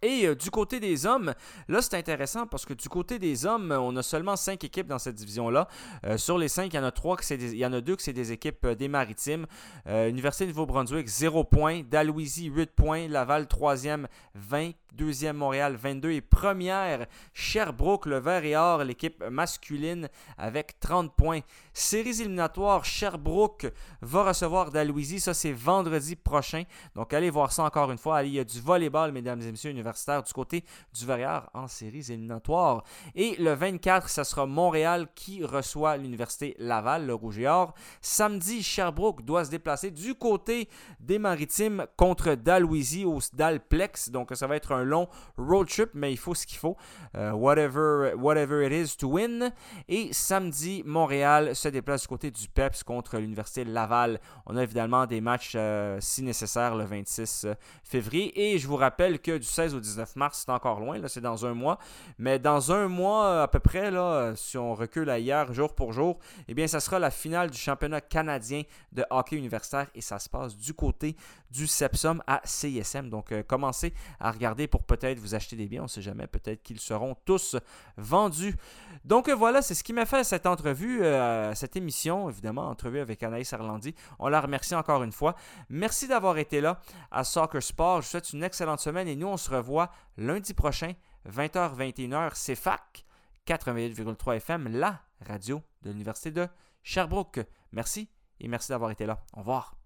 Et euh, du côté des hommes, là c'est intéressant parce que du côté des hommes, on a seulement 5 équipes dans cette division-là. Euh, sur les 5, il y en a trois que c'est des- il y en a deux que c'est des équipes euh, des maritimes. Université de Nouveau-Brunswick, 0 points. Dalhousie, 8 points. Laval, 3e, 20. Deuxième, Montréal, 22. Et première, Sherbrooke, le vert et or, l'équipe masculine avec 30 points. Séries éliminatoires, Sherbrooke va recevoir Dalhousie. Ça, c'est vendredi prochain. Donc, allez voir ça encore une fois. Allez, il y a du volleyball, mesdames et messieurs, universitaires du côté du Verrières en séries éliminatoires. Et le 24, ça sera Montréal qui reçoit l'Université Laval, le Rouge et Or. Samedi, Sherbrooke doit se déplacer du côté des Maritimes contre Dalhousie au Dalplex. Donc, ça va être un un long road trip, mais il faut ce qu'il faut. Euh, whatever, whatever it is to win. Et samedi, Montréal se déplace du côté du PEPS contre l'Université Laval. On a évidemment des matchs, euh, si nécessaire, le 26 février. Et je vous rappelle que du 16 au 19 mars, c'est encore loin, c'est dans un mois. Mais dans un mois à peu près, là, si on recule à hier, jour pour jour, eh bien, ça sera la finale du championnat canadien de hockey universitaire et ça se passe du côté du Sepsum à CISM. Donc, euh, commencez à regarder pour peut-être vous acheter des biens. On ne sait jamais, peut-être qu'ils seront tous vendus. Donc, euh, voilà, c'est ce qui m'a fait cette entrevue, euh, cette émission, évidemment, entrevue avec Anaïs Arlandi. On la remercie encore une fois. Merci d'avoir été là à Soccer Sport. Je vous souhaite une excellente semaine et nous, on se revoit lundi prochain, 20h-21h, c'est FAC 88,3 FM, la radio de l'Université de Sherbrooke. Merci et merci d'avoir été là. Au revoir.